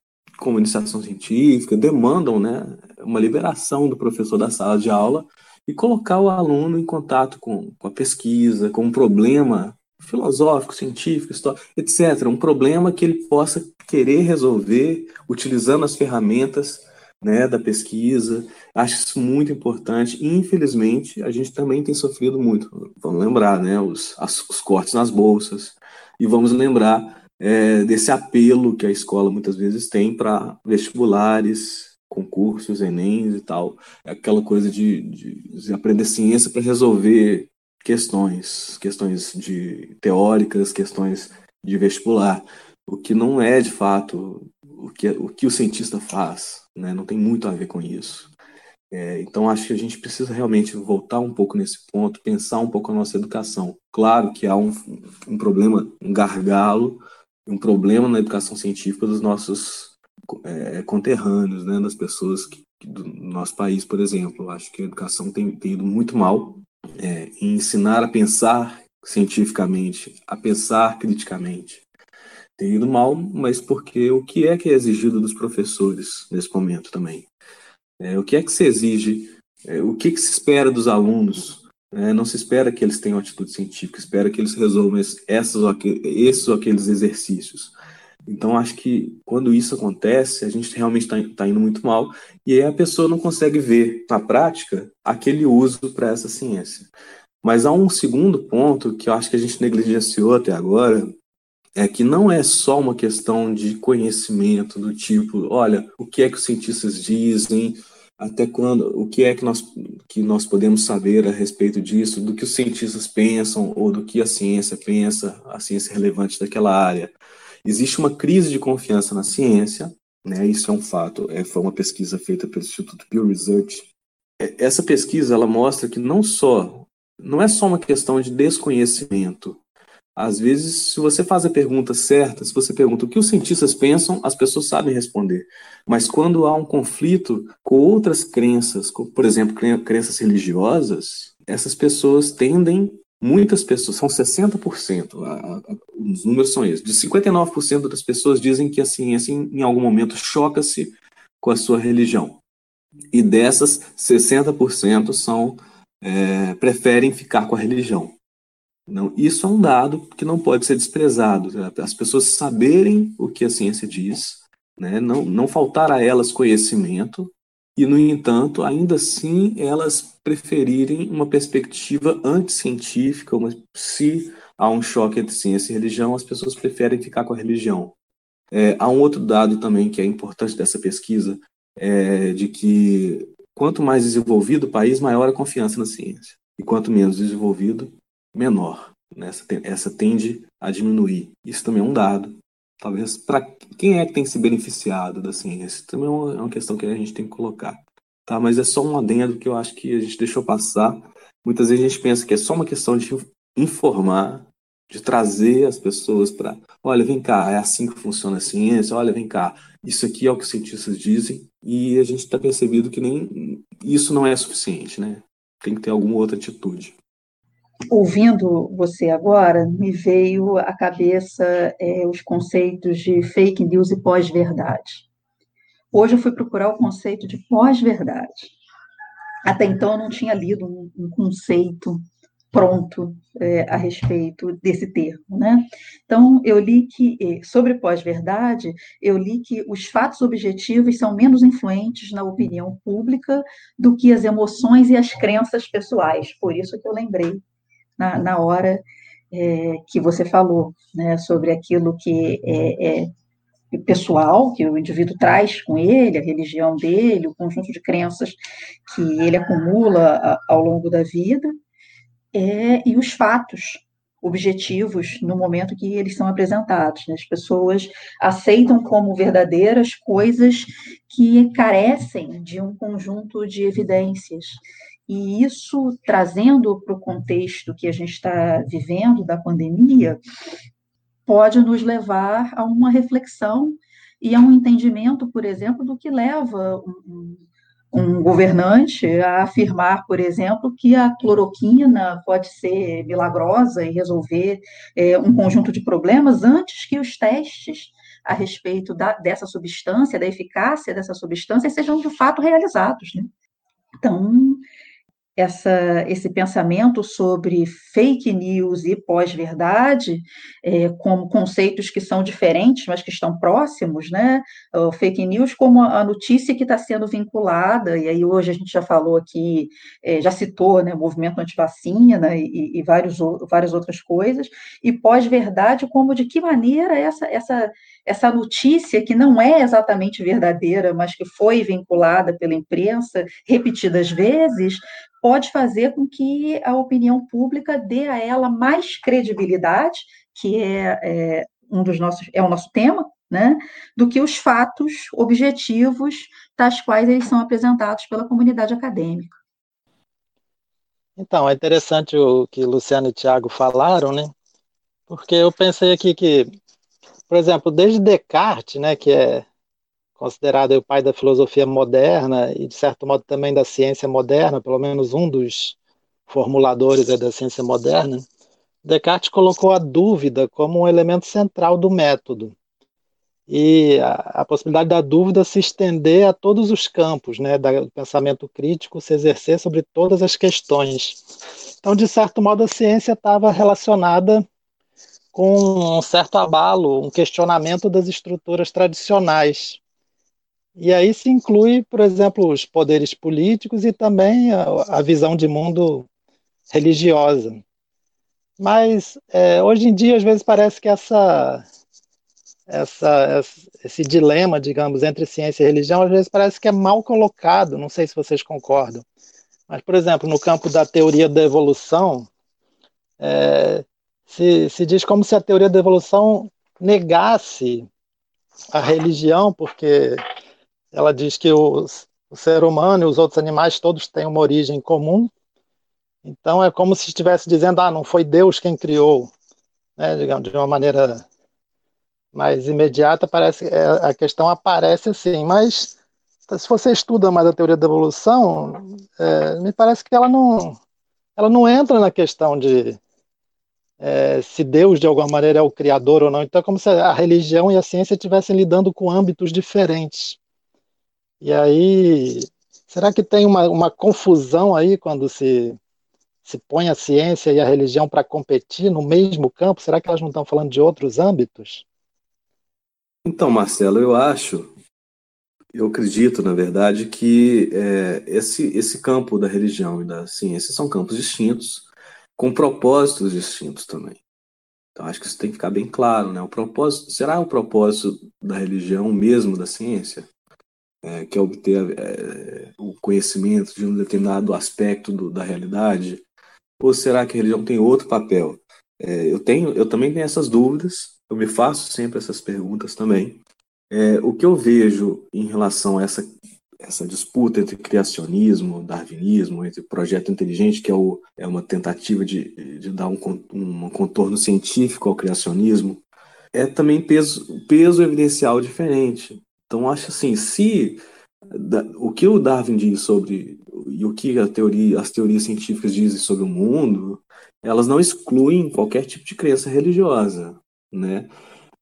como iniciação científica, demandam né, uma liberação do professor da sala de aula e colocar o aluno em contato com, com a pesquisa, com um problema filosófico, científico, histórico, etc. Um problema que ele possa querer resolver utilizando as ferramentas né, da pesquisa. Acho isso muito importante. E, infelizmente, a gente também tem sofrido muito. Vamos lembrar né, os, as, os cortes nas bolsas e vamos lembrar é, desse apelo que a escola muitas vezes tem para vestibulares, concursos, Enems e tal. É aquela coisa de, de, de aprender ciência para resolver questões, questões de teóricas, questões de vestibular, o que não é de fato o que o, que o cientista faz, né? não tem muito a ver com isso. É, então acho que a gente precisa realmente voltar um pouco nesse ponto, pensar um pouco a nossa educação. Claro que há um, um problema, um gargalo, um problema na educação científica dos nossos é, conterrâneos, né, das pessoas que, do nosso país, por exemplo. Acho que a educação tem, tem ido muito mal é, em ensinar a pensar cientificamente, a pensar criticamente. Tem ido mal, mas porque o que é que é exigido dos professores nesse momento também? É, o que é que se exige? É, o que, que se espera dos alunos? É, não se espera que eles tenham atitude científica, espera que eles resolvam esses esses ou aqueles exercícios. Então, acho que quando isso acontece, a gente realmente está tá indo muito mal, e aí a pessoa não consegue ver na prática aquele uso para essa ciência. Mas há um segundo ponto que eu acho que a gente negligenciou até agora, é que não é só uma questão de conhecimento do tipo, olha, o que é que os cientistas dizem, até quando, o que é que nós, que nós podemos saber a respeito disso, do que os cientistas pensam ou do que a ciência pensa, a ciência relevante daquela área. Existe uma crise de confiança na ciência, né? Isso é um fato. É, foi uma pesquisa feita pelo Instituto Pew Research. É, essa pesquisa ela mostra que não só não é só uma questão de desconhecimento Às vezes, se você faz a pergunta certa, se você pergunta o que os cientistas pensam, as pessoas sabem responder. Mas quando há um conflito com outras crenças, como, por exemplo, crenças religiosas, essas pessoas tendem, muitas pessoas, são 60%, a, a, os números são esses, de 59% das pessoas dizem que a ciência, em, algum momento, choca-se com a sua religião. E dessas, 60% são, é, preferem ficar com a religião. Não, isso é um dado que não pode ser desprezado. As pessoas saberem o que a ciência diz, né, não, não faltar a elas conhecimento, e, no entanto, ainda assim, elas preferirem uma perspectiva anticientífica, uma, se há um choque entre ciência e religião, as pessoas preferem ficar com a religião. É, há um outro dado também que é importante dessa pesquisa, é, de que quanto mais desenvolvido o país, maior a confiança na ciência. E quanto menos desenvolvido, menor. Né? Essa, essa tende a diminuir. Isso também é um dado. Talvez para quem é que tem se beneficiado da ciência? Também é uma, é uma questão que a gente tem que colocar. Tá? Mas é só um adendo que eu acho que a gente deixou passar. Muitas vezes a gente pensa que é só uma questão de informar, de trazer as pessoas para, olha, vem cá, é assim que funciona a ciência, olha, vem cá, isso aqui é o que os cientistas dizem, e a gente está percebido que nem isso não é suficiente, né? Tem que ter alguma outra atitude ouvindo você agora, me veio à cabeça é, os conceitos de fake news e pós-verdade. Hoje eu fui procurar o conceito de pós-verdade. Até então eu não tinha lido um, um conceito pronto é, a respeito desse termo, né? Então eu li que sobre pós-verdade eu li que os fatos objetivos são menos influentes na opinião pública do que as emoções e as crenças pessoais. Por isso que eu lembrei na, na hora é, que você falou, né, sobre aquilo que é, é, pessoal, que o indivíduo traz com ele, a religião dele, o conjunto de crenças que ele acumula ao longo da vida, é, e os fatos objetivos no momento que eles são apresentados. Né? As pessoas aceitam como verdadeiras coisas que carecem de um conjunto de evidências. E isso, trazendo para o contexto que a gente está vivendo da pandemia, pode nos levar a uma reflexão e a um entendimento, por exemplo, do que leva um, um governante a afirmar, por exemplo, que a cloroquina pode ser milagrosa e resolver é, um conjunto de problemas antes que os testes a respeito da, dessa substância, da eficácia dessa substância, sejam de fato realizados. Né? Então, essa, esse pensamento sobre fake news e pós-verdade é, como conceitos que são diferentes, mas que estão próximos, né? O fake news como a notícia que está sendo vinculada, e aí hoje a gente já falou aqui, é, já citou né, o movimento antivacina e, e vários, várias outras coisas, e pós-verdade como de que maneira essa, essa, essa notícia que não é exatamente verdadeira, mas que foi vinculada pela imprensa repetidas vezes, pode fazer com que a opinião pública dê a ela mais credibilidade, que é, é um dos nossos é o nosso tema, né, do que os fatos objetivos tais quais eles são apresentados pela comunidade acadêmica. Então, é interessante o que Luciano e Tiago falaram, né? Porque eu pensei aqui que, por exemplo, desde Descartes, né, que é considerado o pai da filosofia moderna e, de certo modo, também da ciência moderna, pelo menos um dos formuladores da ciência moderna, Descartes colocou a dúvida como um elemento central do método e a, a possibilidade da dúvida se estender a todos os campos, né, do pensamento crítico se exercer sobre todas as questões. Então, de certo modo, a ciência estava relacionada com um certo abalo, um questionamento das estruturas tradicionais e aí se inclui, por exemplo, os poderes políticos e também a, a visão de mundo religiosa. Mas é, hoje em dia, às vezes, parece que essa, essa, esse dilema, digamos, entre ciência e religião, às vezes parece que é mal colocado. Não sei se vocês concordam. Mas, por exemplo, no campo da teoria da evolução, é, se, se diz como se a teoria da evolução negasse a religião, porque ela diz que os, o ser humano e os outros animais todos têm uma origem comum. Então é como se estivesse dizendo, ah, não foi Deus quem criou né, digamos, de uma maneira mais imediata, parece é, a questão aparece assim, mas se você estuda mais a teoria da evolução, é, me parece que ela não, ela não entra na questão de é, se Deus de alguma maneira é o criador ou não. Então é como se a religião e a ciência estivessem lidando com âmbitos diferentes. E aí, será que tem uma, uma confusão aí quando se se põe a ciência e a religião para competir no mesmo campo? Será que elas não estão falando de outros âmbitos? Então, Marcelo, eu acho, eu acredito, na verdade, que é, esse, esse campo da religião e da ciência são campos distintos, com propósitos distintos também. Então, acho que isso tem que ficar bem claro, né? O propósito, será o propósito da religião mesmo da ciência? É, que é obter é, o conhecimento de um determinado aspecto do, da realidade? Ou será que a religião tem outro papel? É, eu tenho, eu também tenho essas dúvidas. Eu me faço sempre essas perguntas também. É, o que eu vejo em relação a essa essa disputa entre criacionismo, darwinismo, entre projeto inteligente, que é, o, é uma tentativa de, de dar um, um contorno científico ao criacionismo, é também peso, peso evidencial diferente. Então, acho assim, se o que o Darwin diz sobre e o que teoria, as teorias científicas dizem sobre o mundo, elas não excluem qualquer tipo de crença religiosa, né?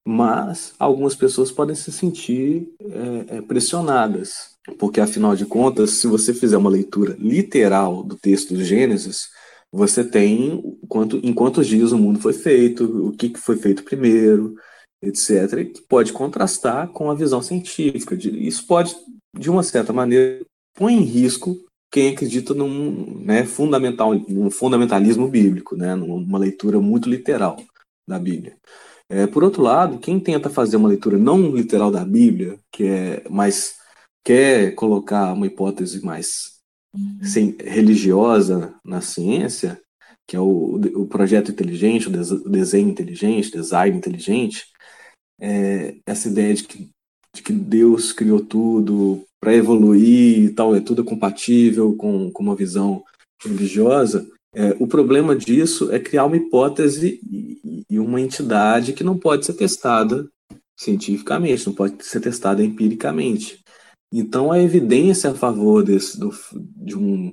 Mas algumas pessoas podem se sentir é, é, pressionadas, porque afinal de contas, se você fizer uma leitura literal do texto do Gênesis, você tem quanto, em quantos dias o mundo foi feito, o que foi feito primeiro, etc., que pode contrastar com a visão científica. Isso pode, de uma certa maneira, põe em risco quem acredita num, né, fundamental, num fundamentalismo bíblico, né, numa leitura muito literal da Bíblia. É, por outro lado, quem tenta fazer uma leitura não literal da Bíblia, que é mais quer colocar uma hipótese mais sem, religiosa na ciência, que é o, o projeto inteligente, o, desenho inteligente, design inteligente, é, essa ideia de que, de que Deus criou tudo para evoluir e tal, é tudo compatível com, com uma visão religiosa, é, o problema disso é criar uma hipótese e, e uma entidade que não pode ser testada cientificamente, não pode ser testada empiricamente. Então, a evidência a favor desse, do, de, um,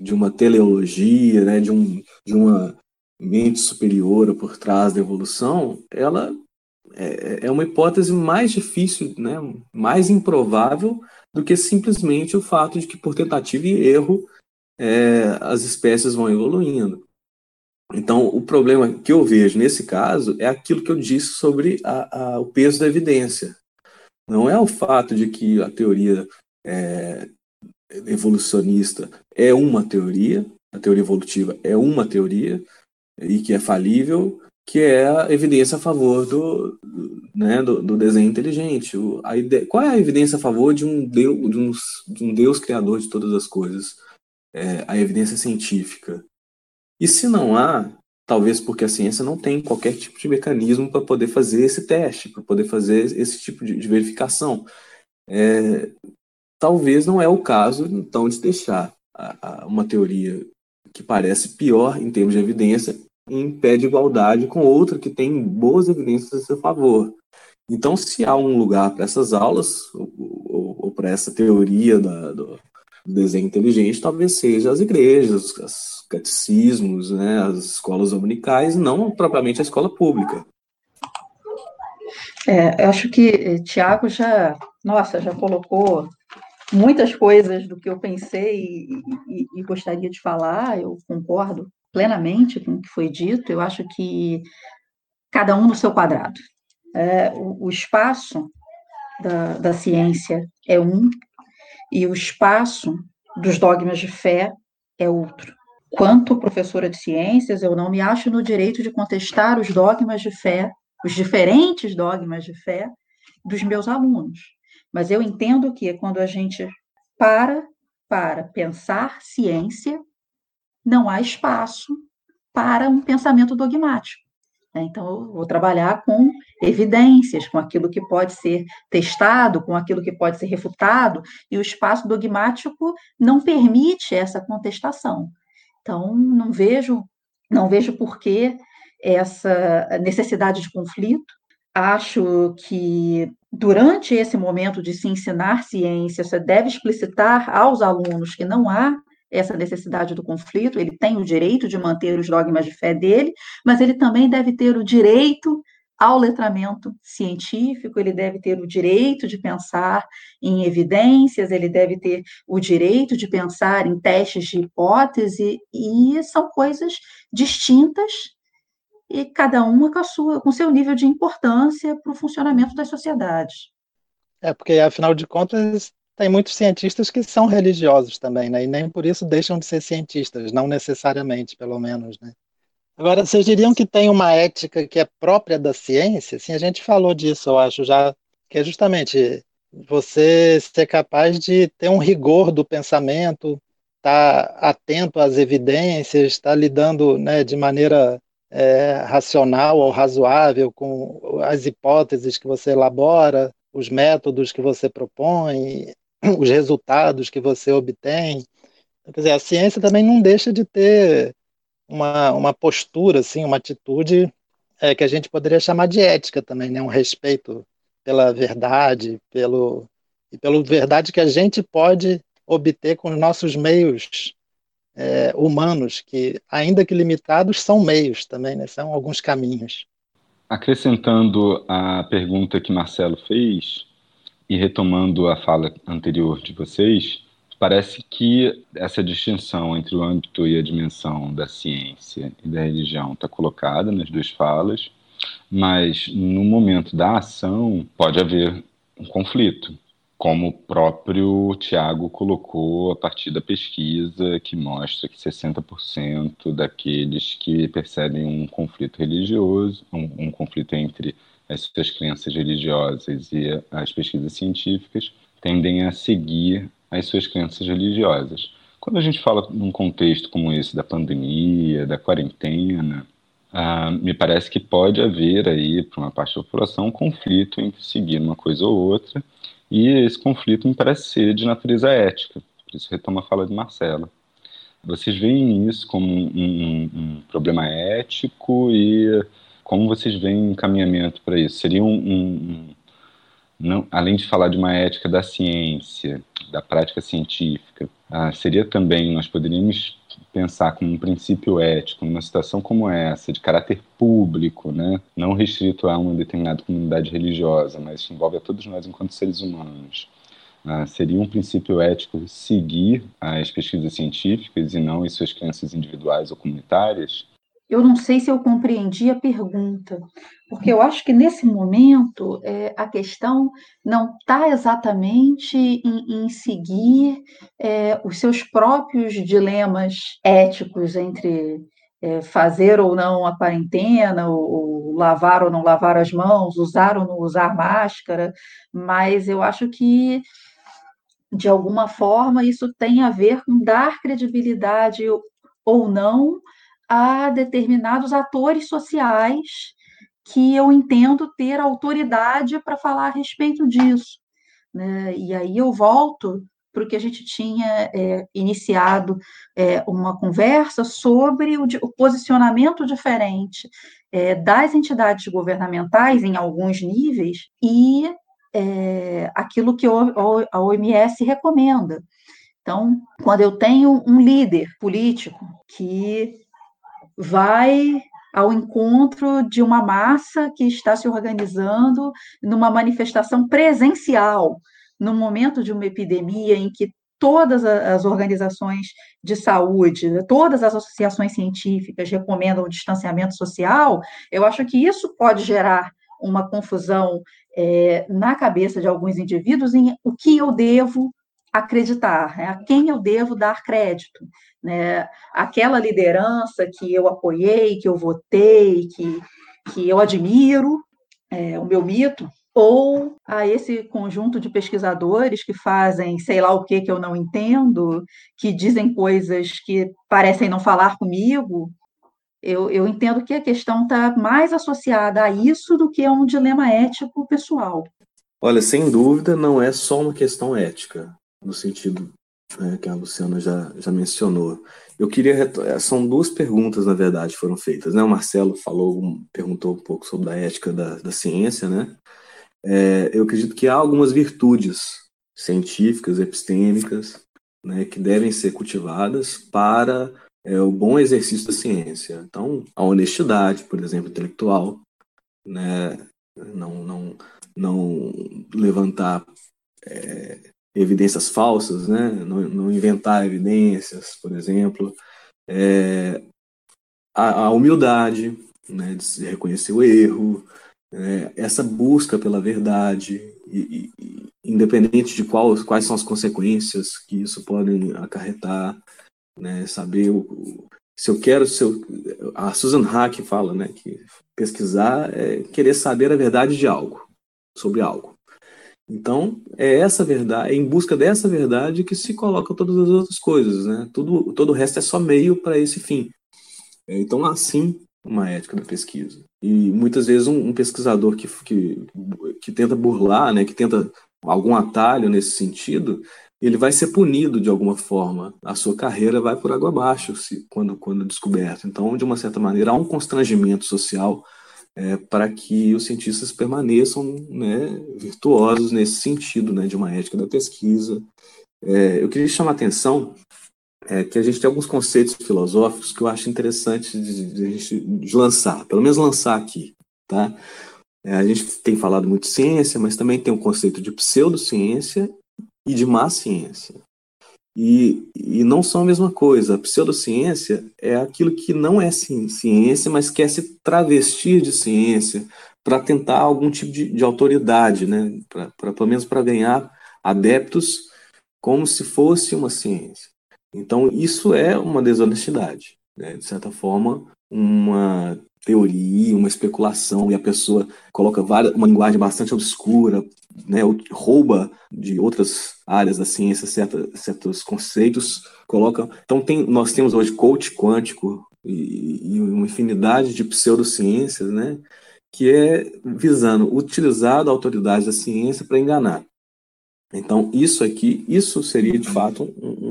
de uma teleologia, né, de, um, de uma mente superior por trás da evolução, ela é, é uma hipótese mais difícil, né, mais improvável do que simplesmente o fato de que, por tentativa e erro, é, as espécies vão evoluindo. Então, o problema que eu vejo nesse caso é aquilo que eu disse sobre a, a, o peso da evidência. Não é o fato de que a teoria é, evolucionista é uma teoria, a teoria evolutiva é uma teoria e que é falível, que é a evidência a favor do, né, do, do desenho inteligente. O, a qual é a evidência a favor de um, Deus, de, um, de um Deus criador de todas as coisas? É, a evidência científica. E se não há, talvez porque a ciência não tem qualquer tipo de mecanismo para poder fazer esse teste, para poder fazer esse tipo de, de verificação. É, talvez não é o caso, então, de deixar a, a, uma teoria que parece pior em termos de evidência em pé de igualdade com outra que tem boas evidências a seu favor. Então, se há um lugar para essas aulas, ou, ou, ou para essa teoria da, do, desenho inteligente, talvez seja as igrejas, os catecismos, né, as escolas dominicais, não propriamente a escola pública. É, eu acho que eh, Tiago já, nossa, já colocou muitas coisas do que eu pensei e, e, e gostaria de falar, eu concordo plenamente com o que foi dito, eu acho que cada um no seu quadrado. É, o, o, espaço da, da ciência é um, e o espaço dos dogmas de fé é outro. Quanto professora de ciências, eu não me acho no direito de contestar os dogmas de fé, os diferentes dogmas de fé dos meus alunos. Mas eu entendo que quando a gente para para pensar ciência, não há espaço para um pensamento dogmático. Né? Então, eu vou trabalhar com evidências, com aquilo que pode ser testado, com aquilo que pode ser refutado, e o espaço dogmático não permite essa contestação. Então, não vejo, não vejo por que essa necessidade de conflito. Acho que durante esse momento de se ensinar ciência, você deve explicitar aos alunos que não há essa necessidade do conflito, ele tem o direito de manter os dogmas de fé dele, mas ele também deve ter o direito ao letramento científico, ele deve ter o direito de pensar em evidências, ele deve ter o direito de pensar em testes de hipótese, e são coisas distintas e cada uma com, a sua, com seu nível de importância para o funcionamento das sociedades. É, porque, afinal de contas, tem muitos cientistas que são religiosos também, né? E nem por isso deixam de ser cientistas, não necessariamente, pelo menos, né? Agora, vocês diriam que tem uma ética que é própria da ciência? Sim, a gente falou disso, eu acho, já, que é justamente você ser capaz de ter um rigor do pensamento, estar tá atento às evidências, estar tá lidando né, de maneira é, racional ou razoável com as hipóteses que você elabora, os métodos que você propõe, os resultados que você obtém. Quer dizer, a ciência também não deixa de ter uma, uma postura, assim, uma atitude é, que a gente poderia chamar de ética também, né? um respeito pela verdade, pelo, e pela verdade que a gente pode obter com os nossos meios é, humanos, que, ainda que limitados, são meios também, né? são alguns caminhos. Acrescentando a pergunta que Marcelo fez, e retomando a fala anterior de vocês, Parece que essa distinção entre o âmbito e a dimensão da ciência e da religião está colocada nas duas falas, mas no momento da ação pode haver um conflito, como o próprio Tiago colocou a partir da pesquisa que mostra que 60% daqueles que percebem um conflito religioso, um, um conflito entre as suas crenças religiosas e as pesquisas científicas, tendem a seguir as suas crenças religiosas. Quando a gente fala num contexto como esse da pandemia, da quarentena, ah, me parece que pode haver aí, para uma parte da população, um conflito entre seguir uma coisa ou outra, e esse conflito me parece ser de natureza ética, por isso retoma a fala de Marcela. Vocês veem isso como um, um, um problema ético e como vocês veem encaminhamento para isso? Seria um, um não, além de falar de uma ética da ciência, da prática científica, ah, seria também, nós poderíamos pensar como um princípio ético, numa situação como essa, de caráter público, né? não restrito a uma determinada comunidade religiosa, mas envolve a todos nós enquanto seres humanos. Ah, seria um princípio ético seguir as pesquisas científicas e não as suas crenças individuais ou comunitárias? Eu não sei se eu compreendi a pergunta, porque eu acho que nesse momento é, a questão não está exatamente em, em seguir é, os seus próprios dilemas éticos entre é, fazer ou não a quarentena, ou, ou, lavar ou não lavar as mãos, usar ou não usar máscara, mas eu acho que de alguma forma isso tem a ver com dar credibilidade ou não a determinados atores sociais que eu entendo ter autoridade para falar a respeito disso. Né? E aí eu volto para o que a gente tinha é, iniciado é, uma conversa sobre o, o posicionamento diferente é, das entidades governamentais em alguns níveis e é, aquilo que a OMS recomenda. Então, quando eu tenho um líder político que vai ao encontro de uma massa que está se organizando numa manifestação presencial, no momento de uma epidemia em que todas as organizações de saúde, todas as associações científicas recomendam o distanciamento social, eu acho que isso pode gerar uma confusão é, na cabeça de alguns indivíduos em o que eu devo acreditar, né? a quem eu devo dar crédito. Né? Aquela liderança que eu apoiei, que eu votei, que, que eu admiro, é, o meu mito, ou a esse conjunto de pesquisadores que fazem sei lá o que que eu não entendo, que dizem coisas que parecem não falar comigo, eu, eu entendo que a questão está mais associada a isso do que a um dilema ético pessoal. Olha, sem dúvida, não é só uma questão ética no sentido é, que a Luciana já, já mencionou. Eu queria. É, são duas perguntas, na verdade, foram feitas. Né? O Marcelo falou, perguntou um pouco sobre a ética da, da ciência. Né? É, eu acredito que há algumas virtudes científicas, epistêmicas, né, que devem ser cultivadas para é, o bom exercício da ciência. Então, a honestidade, por exemplo, intelectual, né, não, não, não levantar é, evidências falsas, né? não, não inventar evidências, por exemplo, é, a, a, humildade, né? de reconhecer o erro, é, essa busca pela verdade, e, e, independente de qual, quais são as consequências que isso pode acarretar, né? saber o, se eu quero, se eu, a Susan Hack fala, né, que pesquisar é querer saber a verdade de algo, sobre algo. Então, é essa verdade, é em busca dessa verdade que se coloca todas as outras coisas, né? Tudo, todo o resto é só meio para esse fim. É, então, assim, uma ética da pesquisa. E muitas vezes um, um pesquisador que, que, que tenta burlar, né, que tenta algum atalho nesse sentido, ele vai ser punido de alguma forma. A sua carreira vai por água abaixo se, quando, quando descoberto. Então, de uma certa maneira, há um constrangimento social é, para que os cientistas permaneçam né, virtuosos nesse sentido, né, de uma ética da pesquisa. É, eu queria chamar a atenção é, que a gente tem alguns conceitos filosóficos que eu acho interessante de, de, de lançar, pelo menos lançar aqui. Tá? É, a gente tem falado muito de ciência, mas também tem o conceito de pseudociência e de má ciência. E, e não são a mesma coisa. A pseudociência é aquilo que não é ciência, mas quer se travestir de ciência para tentar algum tipo de, de autoridade, né? Pra, pra, pelo menos para ganhar adeptos como se fosse uma ciência. Então, isso é uma desonestidade. Né? De certa forma, uma teoria, uma especulação, e a pessoa coloca várias, uma linguagem bastante obscura, né, rouba de outras áreas da ciência certa, certos conceitos, coloca. Então tem, nós temos hoje coach quântico e, e uma infinidade de pseudociências, né, que é visando utilizar a autoridade da ciência para enganar. Então isso aqui, isso seria de fato um,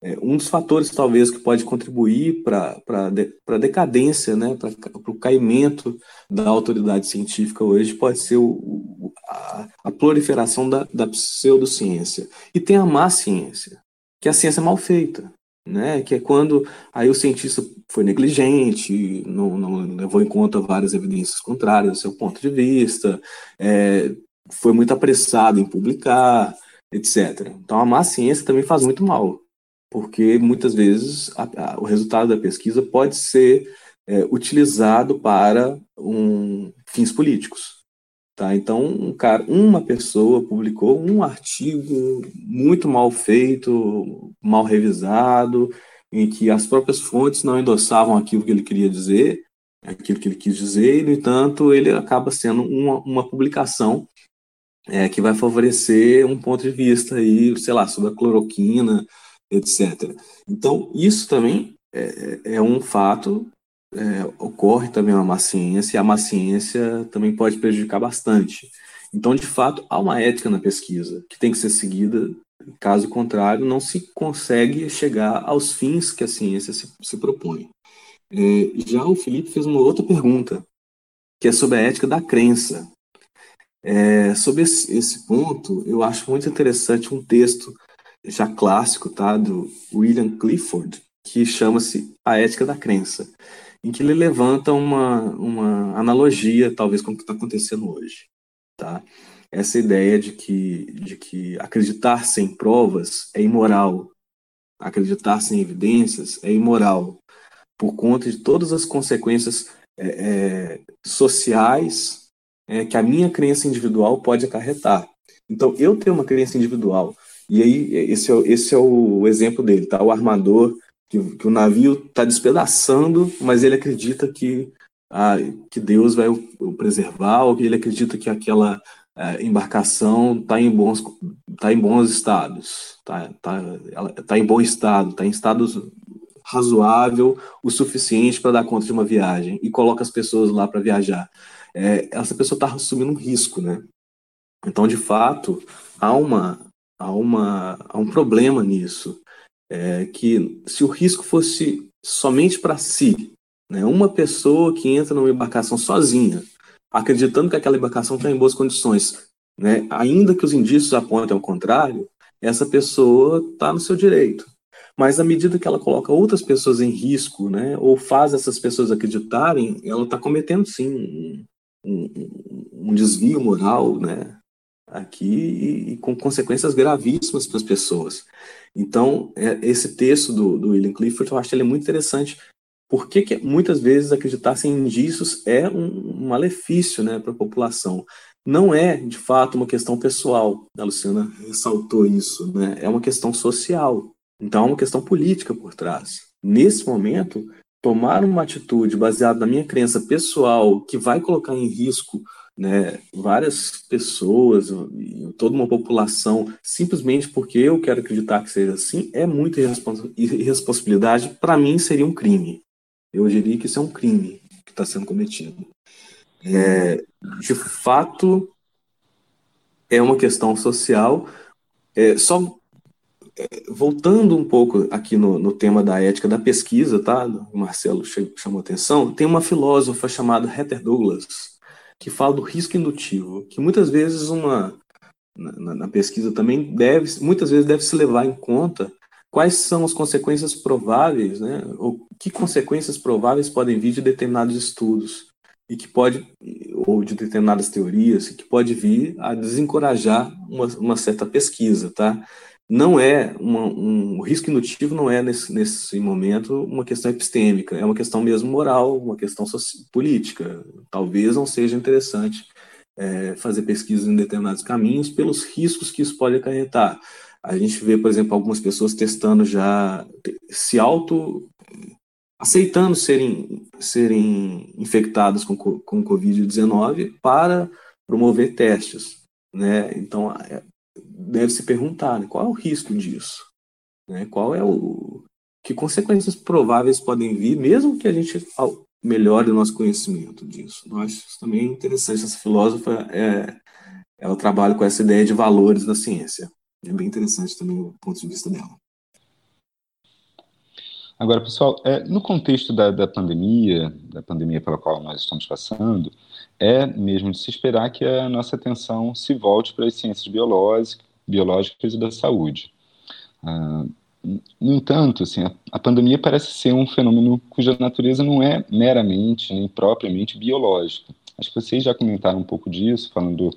é, um dos fatores, talvez, que pode contribuir para a decadência, né, para o caimento da autoridade científica hoje, pode ser o, a, a, proliferação da, da pseudociência. E tem a má ciência, que é a ciência mal feita. Né, que é quando aí o cientista foi negligente, não, não levou em conta várias evidências contrárias do seu ponto de vista, é, foi muito apressado em publicar, etc. Então a má ciência também faz muito mal porque muitas vezes a, a, o resultado da pesquisa pode ser é, utilizado para um, fins políticos. Tá? Então, um cara, uma pessoa publicou um artigo muito mal feito, mal revisado, em que as próprias fontes não endossavam aquilo que ele queria dizer, aquilo que ele quis dizer, e, no entanto, ele acaba sendo uma, uma publicação é, que vai favorecer um ponto de vista aí, sei lá, sobre a cloroquina, etc. Então, isso também é, é, é um fato, é, ocorre também uma má ciência, e a má ciência também pode prejudicar bastante. Então, de fato, há uma ética na pesquisa que tem que ser seguida, caso contrário, não se consegue chegar aos fins que a ciência se, se propõe. É, já o Felipe fez uma outra pergunta, que é sobre a ética da crença. É, sobre esse, esse, ponto, eu acho muito interessante um texto já clássico, tá, do William Clifford, que chama-se A Ética da Crença, em que ele levanta uma, uma analogia, talvez, com o que está acontecendo hoje, tá? Essa ideia de que, de que acreditar sem provas é imoral, acreditar sem evidências é imoral, por conta de todas as consequências é, é, sociais é, que a minha crença individual pode acarretar. Então, eu tenho uma crença individual e aí, esse é, esse é o exemplo dele, tá? O armador, que, que o navio está despedaçando, mas ele acredita que, ah, que Deus vai o, preservar, ou que ele acredita que aquela é, embarcação está em bons tá em bons estados, tá, tá, ela tá em bom estado, está em estado razoável o suficiente para dar conta de uma viagem e coloca as pessoas lá para viajar. É, essa pessoa está assumindo um risco, né? Então, de fato, há uma há, uma, há um problema nisso, é que se o risco fosse somente para si, né, uma pessoa que entra numa embarcação sozinha, acreditando que aquela embarcação está em boas condições, né, ainda que os indícios apontem ao contrário, essa pessoa está no seu direito. Mas à medida que ela coloca outras pessoas em risco, né, ou faz essas pessoas acreditarem, ela está cometendo sim um, um, um, desvio moral, né, aqui e, e com consequências gravíssimas para as pessoas. Então, é, esse texto do, do William Clifford, eu acho ele muito interessante, porque que muitas vezes acreditar sem indícios é um, um malefício né, para a população. Não é, de fato, uma questão pessoal, a Luciana ressaltou isso, né? é uma questão social. Então, é uma questão política por trás. Nesse momento, tomar uma atitude baseada na minha crença pessoal que vai colocar em risco né, várias pessoas, toda uma população, simplesmente porque eu quero acreditar que seja assim, é muita irresponsabilidade. Para mim, seria um crime. Eu diria que isso é um crime que está sendo cometido. É, de fato, é uma questão social. É, só é, voltando um pouco aqui no, no, tema da ética da pesquisa, tá? O Marcelo chamou atenção. Tem uma filósofa chamada Heather Douglas, que fala do risco indutivo, que muitas vezes uma na, na, pesquisa também deve, muitas vezes deve se levar em conta quais são as consequências prováveis, né, ou que consequências prováveis podem vir de determinados estudos e que pode ou de determinadas teorias que pode vir a desencorajar uma, uma certa pesquisa, tá? Não é uma, um o risco indutivo não é nesse, nesse momento uma questão epistêmica, é uma questão mesmo moral, uma questão política. Talvez não seja interessante é, fazer pesquisas em determinados caminhos pelos riscos que isso pode acarretar. A gente vê, por exemplo, algumas pessoas testando já se auto aceitando serem serem infectadas com com COVID-19 para promover testes, né? Então deve se perguntar né, qual é o risco disso, né? Qual é o que consequências prováveis podem vir, mesmo que a gente melhore o nosso conhecimento disso. Eu acho isso também interessante. Essa filósofa é, ela trabalha com essa ideia de valores na ciência. É bem interessante também o ponto de vista dela. Agora, pessoal, é, no contexto da, da pandemia, da pandemia pela qual nós estamos passando, é mesmo de se esperar que a nossa atenção se volte para as ciências biológicas, e da saúde. Ah, no entanto, assim, a, a, pandemia parece ser um fenômeno cuja natureza não é meramente nem propriamente biológica. Acho que vocês já comentaram um pouco disso, falando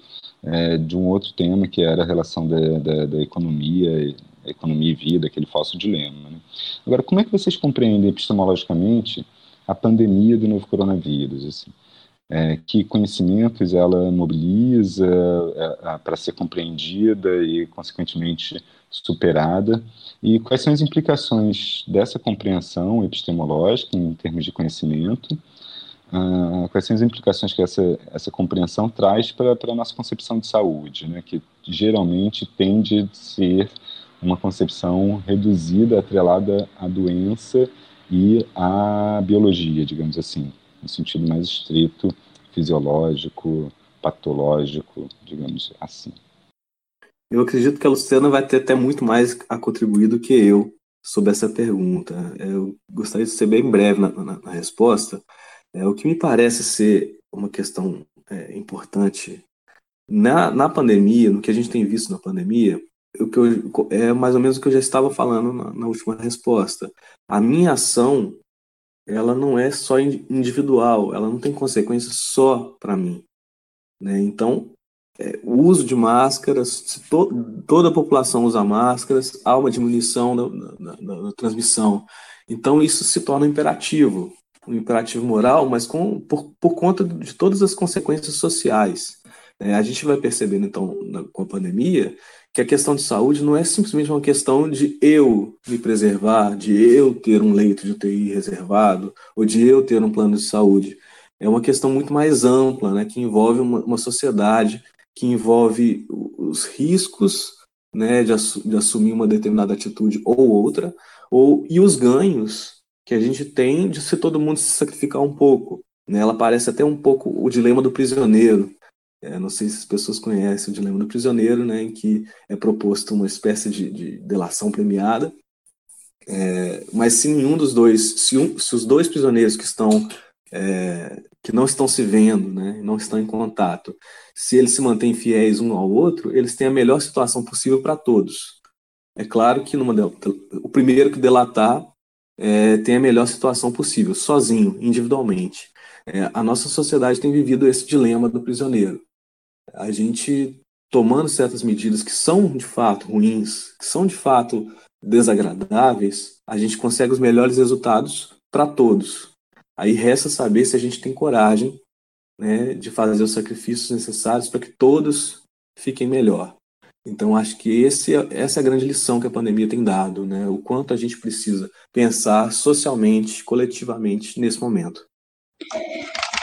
é, de um outro tema que era a relação da, da, da economia, economia e vida, aquele falso dilema. Né? Agora, como é que vocês compreendem epistemologicamente a pandemia do novo coronavírus? Assim? É, que conhecimentos ela mobiliza é, para ser compreendida e, consequentemente, superada? E quais são as implicações dessa compreensão epistemológica em termos de conhecimento? Uh, quais são as implicações que essa, essa compreensão traz para a nossa concepção de saúde, né, que geralmente tende a ser uma concepção reduzida, atrelada à doença e à biologia, digamos assim, no sentido mais estrito, fisiológico, patológico, digamos assim. Eu acredito que a Luciana vai ter até muito mais a contribuir do que eu sobre essa pergunta. Eu gostaria de ser bem breve na, na, na resposta. É, o que me parece ser uma questão é, importante na, na pandemia, no que a gente tem visto na pandemia, o que eu, é mais ou menos o que eu já estava falando na, na última resposta. A minha ação, ela não é só individual, ela não tem consequências só para mim. Né? Então, é, o uso de máscaras, se to, toda a população usa máscaras, há uma diminuição da, da, da, transmissão. Então, isso se torna imperativo, um imperativo moral, mas com, por, por conta de todas as consequências sociais. É, a gente vai percebendo, então, na, com a pandemia, que a questão de saúde não é simplesmente uma questão de eu me preservar, de eu ter um leito de UTI reservado, ou de eu ter um plano de saúde. É uma questão muito mais ampla, né, que envolve uma, uma sociedade, que envolve os riscos né, de, de, assumir uma determinada atitude ou outra, ou, e os ganhos que a gente tem de se todo mundo se sacrificar um pouco. Né? Ela parece até um pouco o dilema do prisioneiro. É, não sei se as pessoas conhecem o Dilema do Prisioneiro, né, em que é proposto uma espécie de, de delação premiada. É, mas se nenhum dos dois, se, um, se os dois prisioneiros que estão é, que não estão se vendo, né, não estão em contato, se eles se mantêm fiéis um ao outro, eles têm a melhor situação possível para todos. É claro que numa, o primeiro que delatar é, tem a melhor situação possível, sozinho, individualmente. É, a nossa sociedade tem vivido esse dilema do prisioneiro. A gente tomando certas medidas que são de fato ruins, que são de fato desagradáveis, a gente consegue os melhores resultados para todos. Aí resta saber se a gente tem coragem né, de fazer os sacrifícios necessários para que todos fiquem melhor. Então, acho que esse, é, essa é a grande lição que a pandemia tem dado, né? o quanto a gente precisa pensar socialmente, coletivamente nesse momento.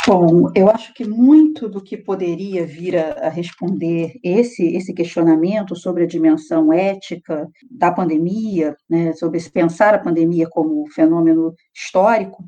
Bom, eu acho que muito do que poderia vir a, a, responder esse, esse questionamento sobre a dimensão ética da pandemia, né, sobre pensar a pandemia como fenômeno histórico,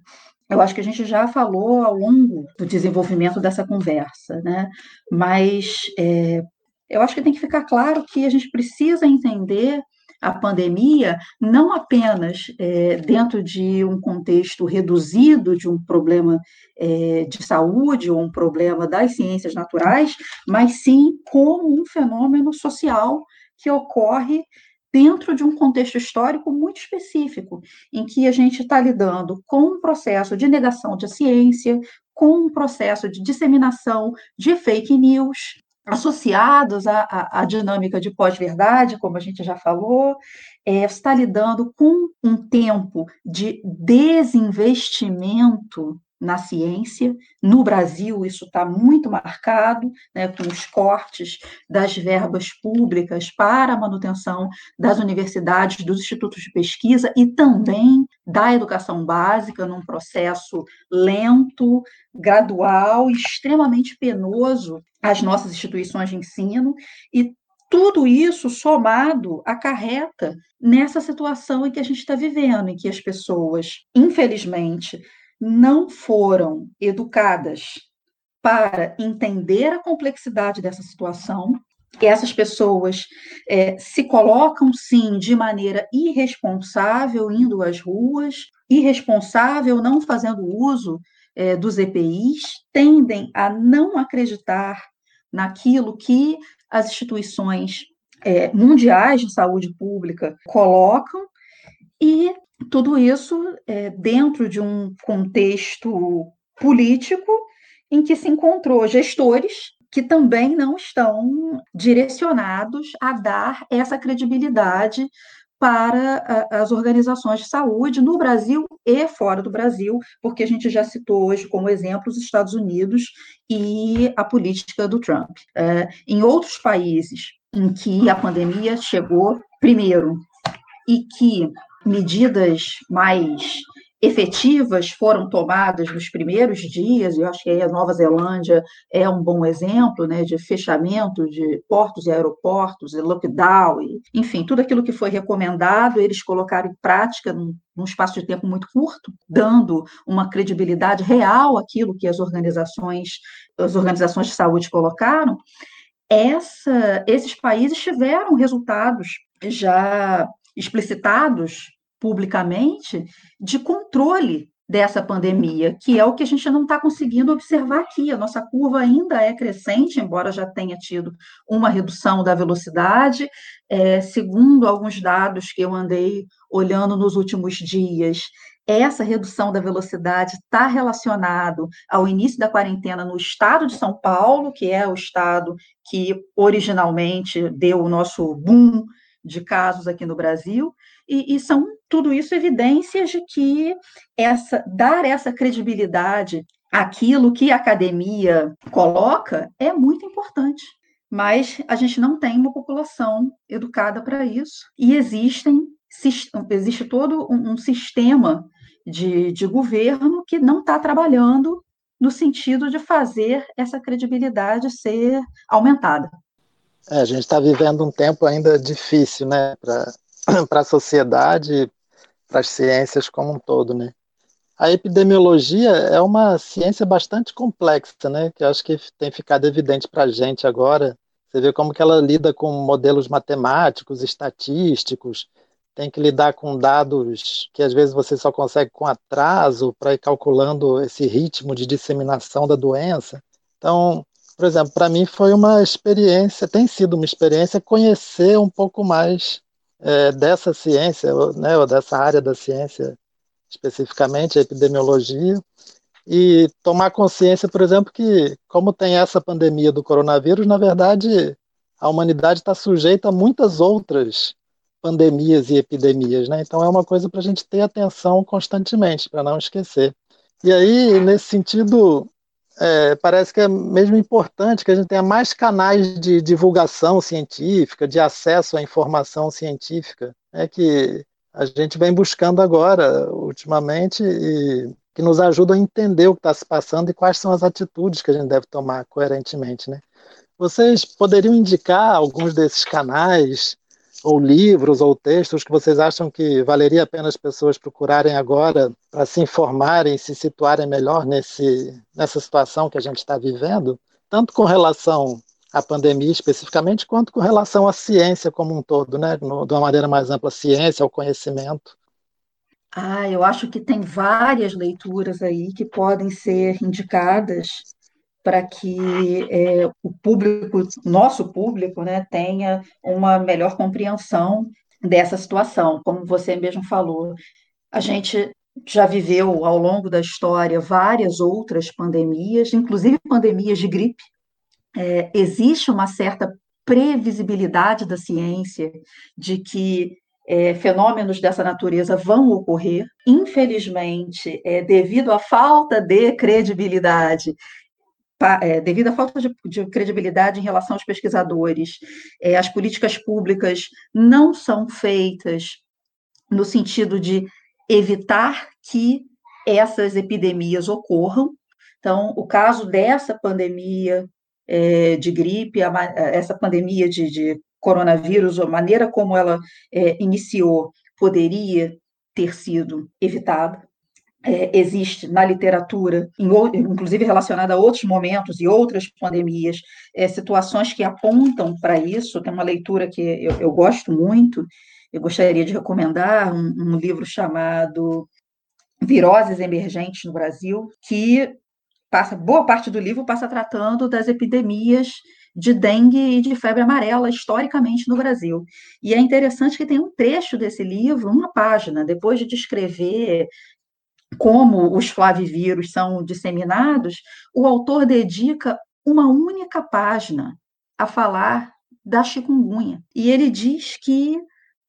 eu acho que a gente já falou ao longo do desenvolvimento dessa conversa, né? Mas é, eu acho que tem que ficar claro que a gente precisa entender a pandemia não apenas é, dentro de um contexto reduzido de um problema é, de saúde ou um problema das ciências naturais, mas sim como um fenômeno social que ocorre dentro de um contexto histórico muito específico, em que a gente está lidando com um processo de negação de ciência, com um processo de disseminação de fake news, associados à, à, à dinâmica de pós-verdade, como a gente já falou, é, está lidando com um tempo de desinvestimento na ciência. No Brasil, isso está muito marcado, né, com os cortes das verbas públicas para a manutenção das universidades, dos institutos de pesquisa e também da educação básica, num processo lento, gradual, extremamente penoso às nossas instituições de ensino. E tudo isso somado acarreta nessa situação em que a gente está vivendo, em que as pessoas, infelizmente, não foram educadas para entender a complexidade dessa situação. Essas pessoas é, se colocam, sim, de maneira irresponsável, indo às ruas, irresponsável, não fazendo uso é, dos EPIs, tendem a não acreditar naquilo que as instituições é, mundiais de saúde pública colocam e tudo isso é, dentro de um contexto político em que se encontrou gestores que também não estão direcionados a dar essa credibilidade para as organizações de saúde no Brasil e fora do Brasil, porque a gente já citou hoje como exemplo os Estados Unidos e a política do Trump. É, em outros países em que a pandemia chegou primeiro e que medidas mais efetivas foram tomadas nos primeiros dias, eu acho que a Nova Zelândia é um bom exemplo, né, de fechamento de portos e aeroportos, e lockdown, e, enfim, tudo aquilo que foi recomendado, eles colocaram em prática num, num espaço de tempo muito curto, dando uma credibilidade real àquilo que as organizações, as organizações de saúde colocaram, essa, esses países tiveram resultados já explicitados publicamente de controle dessa pandemia, que é o que a gente não está conseguindo observar aqui. A nossa curva ainda é crescente, embora já tenha tido uma redução da velocidade. É, segundo alguns dados que eu andei olhando nos últimos dias, essa redução da velocidade está relacionado ao início da quarentena no estado de São Paulo, que é o estado que originalmente deu o nosso boom de casos aqui no Brasil, e, e são tudo isso evidências de que essa dar essa credibilidade àquilo que a academia coloca é muito importante. Mas a gente não tem uma população educada para isso, e existem existe todo um, um sistema de, de governo que não está trabalhando no sentido de fazer essa credibilidade ser aumentada. É, a gente está vivendo um tempo ainda difícil, né, para a sociedade, para as ciências como um todo, né? a epidemiologia é uma ciência bastante complexa, né? Que eu acho que tem ficado evidente para a gente agora. Você vê como que ela lida com modelos matemáticos, estatísticos, tem que lidar com dados que às vezes você só consegue com atraso para ir calculando esse ritmo de disseminação da doença. Então, por exemplo, para mim foi uma experiência, tem sido uma experiência conhecer um pouco mais é, dessa ciência, né, ou dessa área da ciência, especificamente a epidemiologia, e tomar consciência, por exemplo, que como tem essa pandemia do coronavírus, na verdade a humanidade está sujeita a muitas outras pandemias e epidemias, né? Então é uma coisa para a gente ter atenção constantemente, para não esquecer. E aí, nesse sentido, é, parece que é mesmo importante que a gente tenha mais canais de divulgação científica, de acesso à informação científica, né, que a gente vem buscando agora, ultimamente, e que nos ajudam a entender o que está se passando e quais são as atitudes que a gente deve tomar coerentemente. Né? Vocês poderiam indicar alguns desses canais, ou livros ou textos que vocês acham que valeria a pena as pessoas procurarem agora para se informarem, se situarem melhor nesse, nessa situação que a gente está vivendo, tanto com relação à pandemia especificamente, quanto com relação à ciência como um todo, né? No, de uma maneira mais ampla, ciência, o conhecimento. Ah, eu acho que tem várias leituras aí que podem ser indicadas para que é, o público, nosso público, né, tenha uma melhor compreensão dessa situação. Como você mesmo falou, a gente já viveu ao longo da história várias outras pandemias, inclusive pandemias de gripe. É, existe uma certa previsibilidade da ciência de que é, fenômenos dessa natureza vão ocorrer. Infelizmente, é, devido à falta de credibilidade é, devido à falta de, de, credibilidade em relação aos pesquisadores, é, as políticas públicas não são feitas no sentido de evitar que essas epidemias ocorram. Então, o caso dessa pandemia é, de gripe, a, essa pandemia de, de, coronavírus, a maneira como ela é, iniciou, poderia ter sido evitada é, existe na literatura, em, inclusive relacionada a outros momentos e outras pandemias, é, situações que apontam para isso. Tem uma leitura que eu, eu, gosto muito, eu gostaria de recomendar, um, um livro chamado Viroses Emergentes no Brasil, que passa boa parte do livro passa tratando das epidemias de dengue e de febre amarela historicamente no Brasil. E é interessante que tem um trecho desse livro, uma página, depois de descrever como os flavivírus são disseminados, o autor dedica uma única página a falar da chikungunya. E ele diz que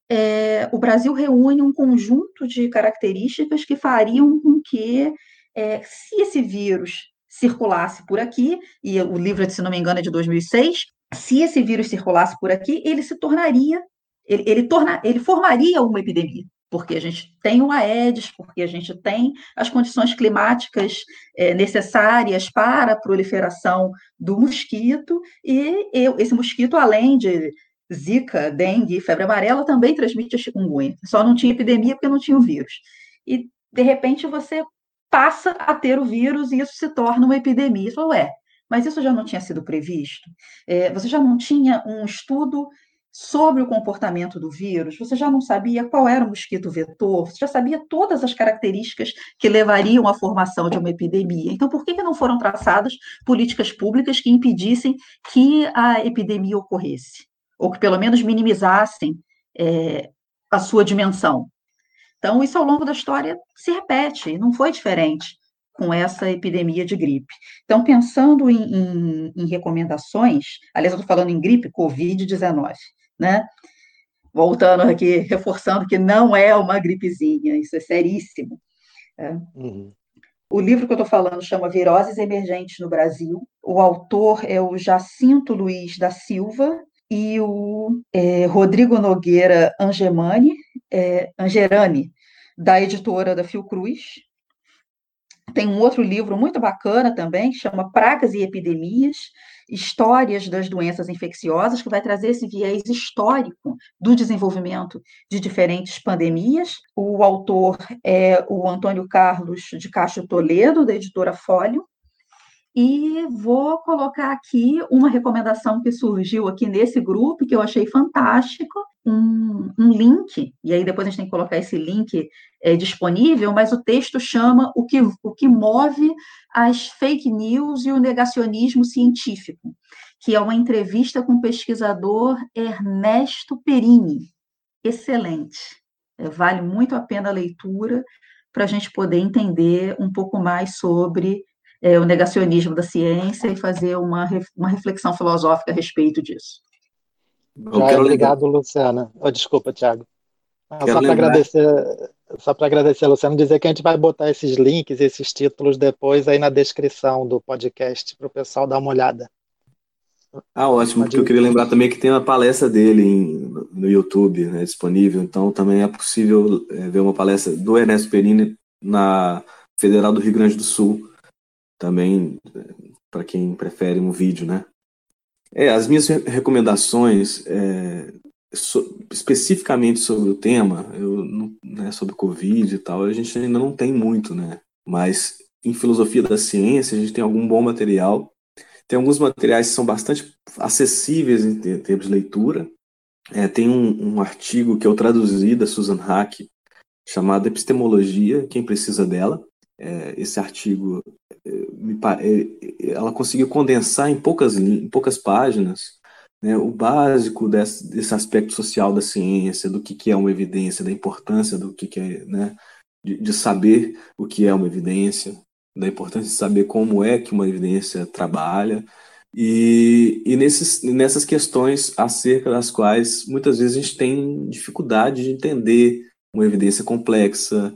é, o Brasil reúne um conjunto de características que fariam com que, é, se esse vírus circulasse por aqui, e o livro, se não me engano, é de 2006, se esse vírus circulasse por aqui, ele se tornaria, ele, ele, torna, ele formaria uma epidemia porque a gente tem o Aedes, porque a gente tem as condições climáticas é, necessárias para a proliferação do mosquito, e eu, esse mosquito, além de zika, dengue febre amarela, também transmite a chikungunya. Só não tinha epidemia porque não tinha o vírus. E, de repente, você passa a ter o vírus e isso se torna uma epidemia. Você fala, ué, mas isso já não tinha sido previsto? É, você já não tinha um estudo sobre o comportamento do vírus, você já não sabia qual era o mosquito vetor, você já sabia todas as características que levariam à formação de uma epidemia. Então, por que, não foram traçadas políticas públicas que impedissem que a epidemia ocorresse? Ou que pelo menos minimizassem é, a sua dimensão? Então, isso ao longo da história se repete, não foi diferente com essa epidemia de gripe. Então, pensando em, em, em recomendações, aliás, eu estou falando em gripe, Covid-19 né? Voltando aqui, reforçando que não é uma gripezinha, isso é seríssimo. É. Uhum. O livro que eu estou falando chama Viroses Emergentes no Brasil. O autor é o Jacinto Luiz da Silva e o é, Rodrigo Nogueira Angemani, é, Angerani, da editora da Fiocruz. tem um outro livro muito bacana também, que chama Pragas e Epidemias, Histórias das Doenças Infecciosas, que vai trazer esse viés histórico do desenvolvimento de diferentes pandemias. O autor é o Antônio Carlos de Castro Toledo, da editora Fólio, e vou colocar aqui uma recomendação que surgiu aqui nesse grupo, que eu achei fantástico, um, um link, e aí depois a gente tem que colocar esse link é, disponível, mas o texto chama o que, o que move as fake news e o negacionismo científico, que é uma entrevista com o pesquisador Ernesto Perini. Excelente. É, vale muito a pena a leitura para a gente poder entender um pouco mais sobre é, o negacionismo da ciência e fazer uma, uma reflexão filosófica a respeito disso. Já, obrigado, lembrar. Luciana. Oh, desculpa, Tiago. Ah, só para agradecer, só para agradecer a Luciana, dizer que a gente vai botar esses links, esses títulos depois aí na descrição do podcast para o pessoal dar uma olhada. Ah, ótimo, porque eu queria lembrar também que tem uma palestra dele em, no YouTube né, disponível, então também é possível é, ver uma palestra do Ernesto Perini na Federal do Rio Grande do Sul, também para quem prefere um vídeo, né? É, as minhas recomendações, é, so, especificamente sobre o tema, eu, né, sobre Covid e tal, a gente ainda não tem muito, né? Mas em filosofia da ciência, a gente tem algum bom material. Tem alguns materiais que são bastante acessíveis em termos de leitura. É, tem um, um, artigo que eu traduzi da Susan Hack, chamado Epistemologia, quem precisa dela. É, esse artigo ela conseguiu condensar em poucas, em poucas páginas né, o básico desse, desse, aspecto social da ciência, do que, que é uma evidência, da importância do que, que é, né, de, de, saber o que é uma evidência, da importância de saber como é que uma evidência trabalha, e, e nesses, nessas questões acerca das quais muitas vezes a gente tem dificuldade de entender uma evidência complexa,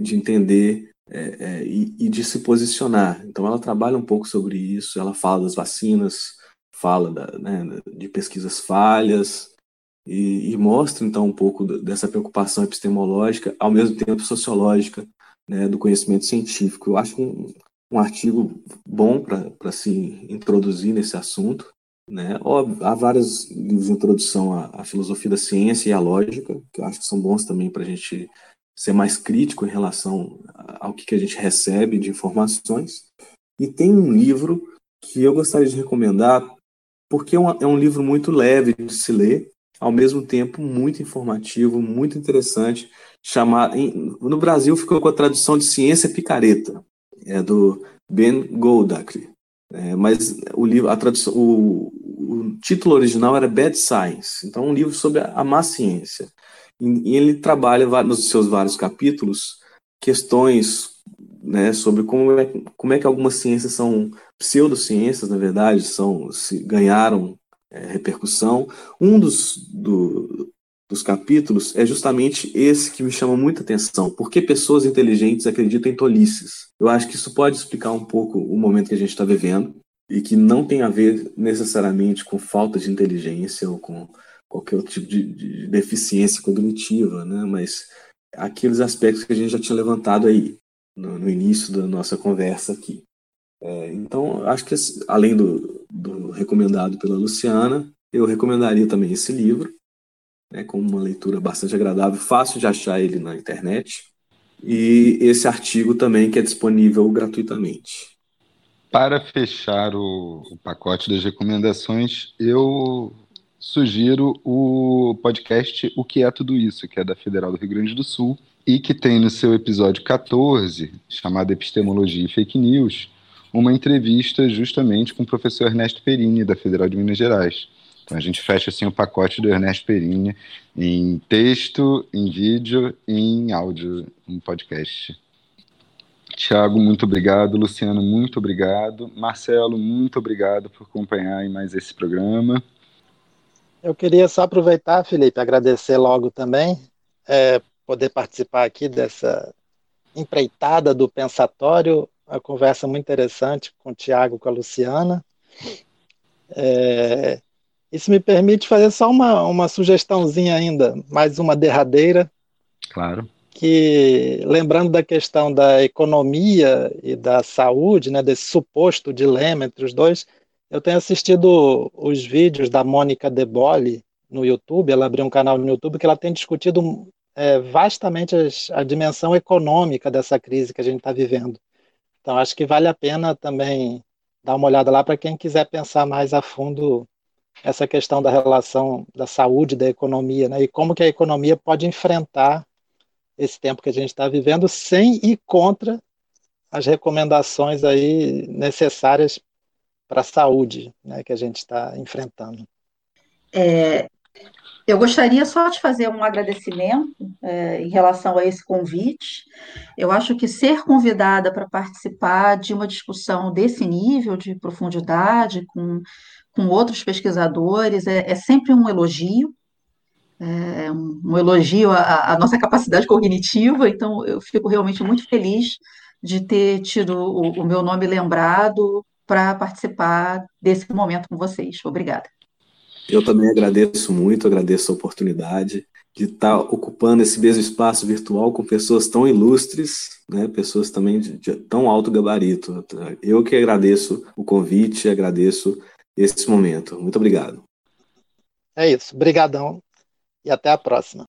de entender é, é, e, e, de se posicionar. Então, ela trabalha um pouco sobre isso, ela fala das vacinas, fala da, né, de pesquisas falhas, e, e, mostra, então, um pouco dessa preocupação epistemológica, ao mesmo tempo sociológica, né, do conhecimento científico. Eu acho um, um artigo bom para se introduzir nesse assunto. Né? Óbvio, há vários livros de introdução à, à filosofia da ciência e à lógica, que eu acho que são bons também para a gente ser mais crítico em relação ao que, que a gente recebe de informações. E tem um livro que eu gostaria de recomendar, porque é um, é um livro muito leve de se ler, ao mesmo tempo muito informativo, muito interessante, chamado, no Brasil ficou com a tradução de Ciência Picareta, é do Ben Goldacre. É, mas o livro, a tradução, o, o, título original era Bad Science, então um livro sobre a, a má ciência. E ele trabalha nos seus vários capítulos questões né, sobre como é, como é que algumas ciências são pseudociências, na verdade, são se ganharam é, repercussão. Um dos, do, dos capítulos é justamente esse que me chama muita atenção. Por que pessoas inteligentes acreditam em tolices? Eu acho que isso pode explicar um pouco o momento que a gente está vivendo e que não tem a ver necessariamente com falta de inteligência ou com qualquer outro tipo de, de deficiência cognitiva, né? Mas aqueles aspectos que a gente já tinha levantado aí no, no início da nossa conversa aqui. É, então, acho que além do, do, recomendado pela Luciana, eu recomendaria também esse livro, né, com uma leitura bastante agradável, fácil de achar ele na internet, e esse artigo também que é disponível gratuitamente. Para fechar o, o pacote das recomendações, eu sugiro o podcast O que é Tudo Isso, que é da Federal do Rio Grande do Sul, e que tem no seu episódio 14, chamado Epistemologia e Fake News, uma entrevista justamente com o professor Ernesto Perini, da Federal de Minas Gerais. Então a gente fecha assim o pacote do Ernesto Perini em texto, em vídeo e em áudio, um podcast. Tiago, muito obrigado. Luciano, muito obrigado. Marcelo, muito obrigado por acompanhar em mais esse programa. Eu queria só aproveitar, Felipe, agradecer logo também, é, poder participar aqui dessa empreitada do pensatório, uma conversa muito interessante com o Tiago, com a Luciana. É, isso me permite fazer só uma, uma sugestãozinha ainda, mais uma derradeira. Claro. que, lembrando da questão da economia e da saúde, né, desse suposto dilema entre os dois, eu tenho assistido os vídeos da Mônica De Bolle no YouTube, ela abriu um canal no YouTube que ela tem discutido é, vastamente as, a dimensão econômica dessa crise que a gente está vivendo. Então, acho que vale a pena também dar uma olhada lá para quem quiser pensar mais a fundo essa questão da relação da saúde, da economia, né? E como que a economia pode enfrentar esse tempo que a gente está vivendo sem ir contra as recomendações aí necessárias para a saúde, né, que a gente está enfrentando. É, eu gostaria só de fazer um agradecimento é, em relação a esse convite. Eu acho que ser convidada para participar de uma discussão desse nível de profundidade, com, com outros pesquisadores, é, é sempre um elogio, é um, um elogio à, à, nossa capacidade cognitiva, então eu fico realmente muito feliz de ter tido o, o meu nome lembrado para participar desse momento com vocês. Obrigada. Eu também agradeço muito, agradeço a oportunidade de estar ocupando esse mesmo espaço virtual com pessoas tão ilustres, né, pessoas também de, de tão alto gabarito. Eu que agradeço o convite, agradeço esse momento. Muito obrigado. É isso. Obrigadão e até a próxima.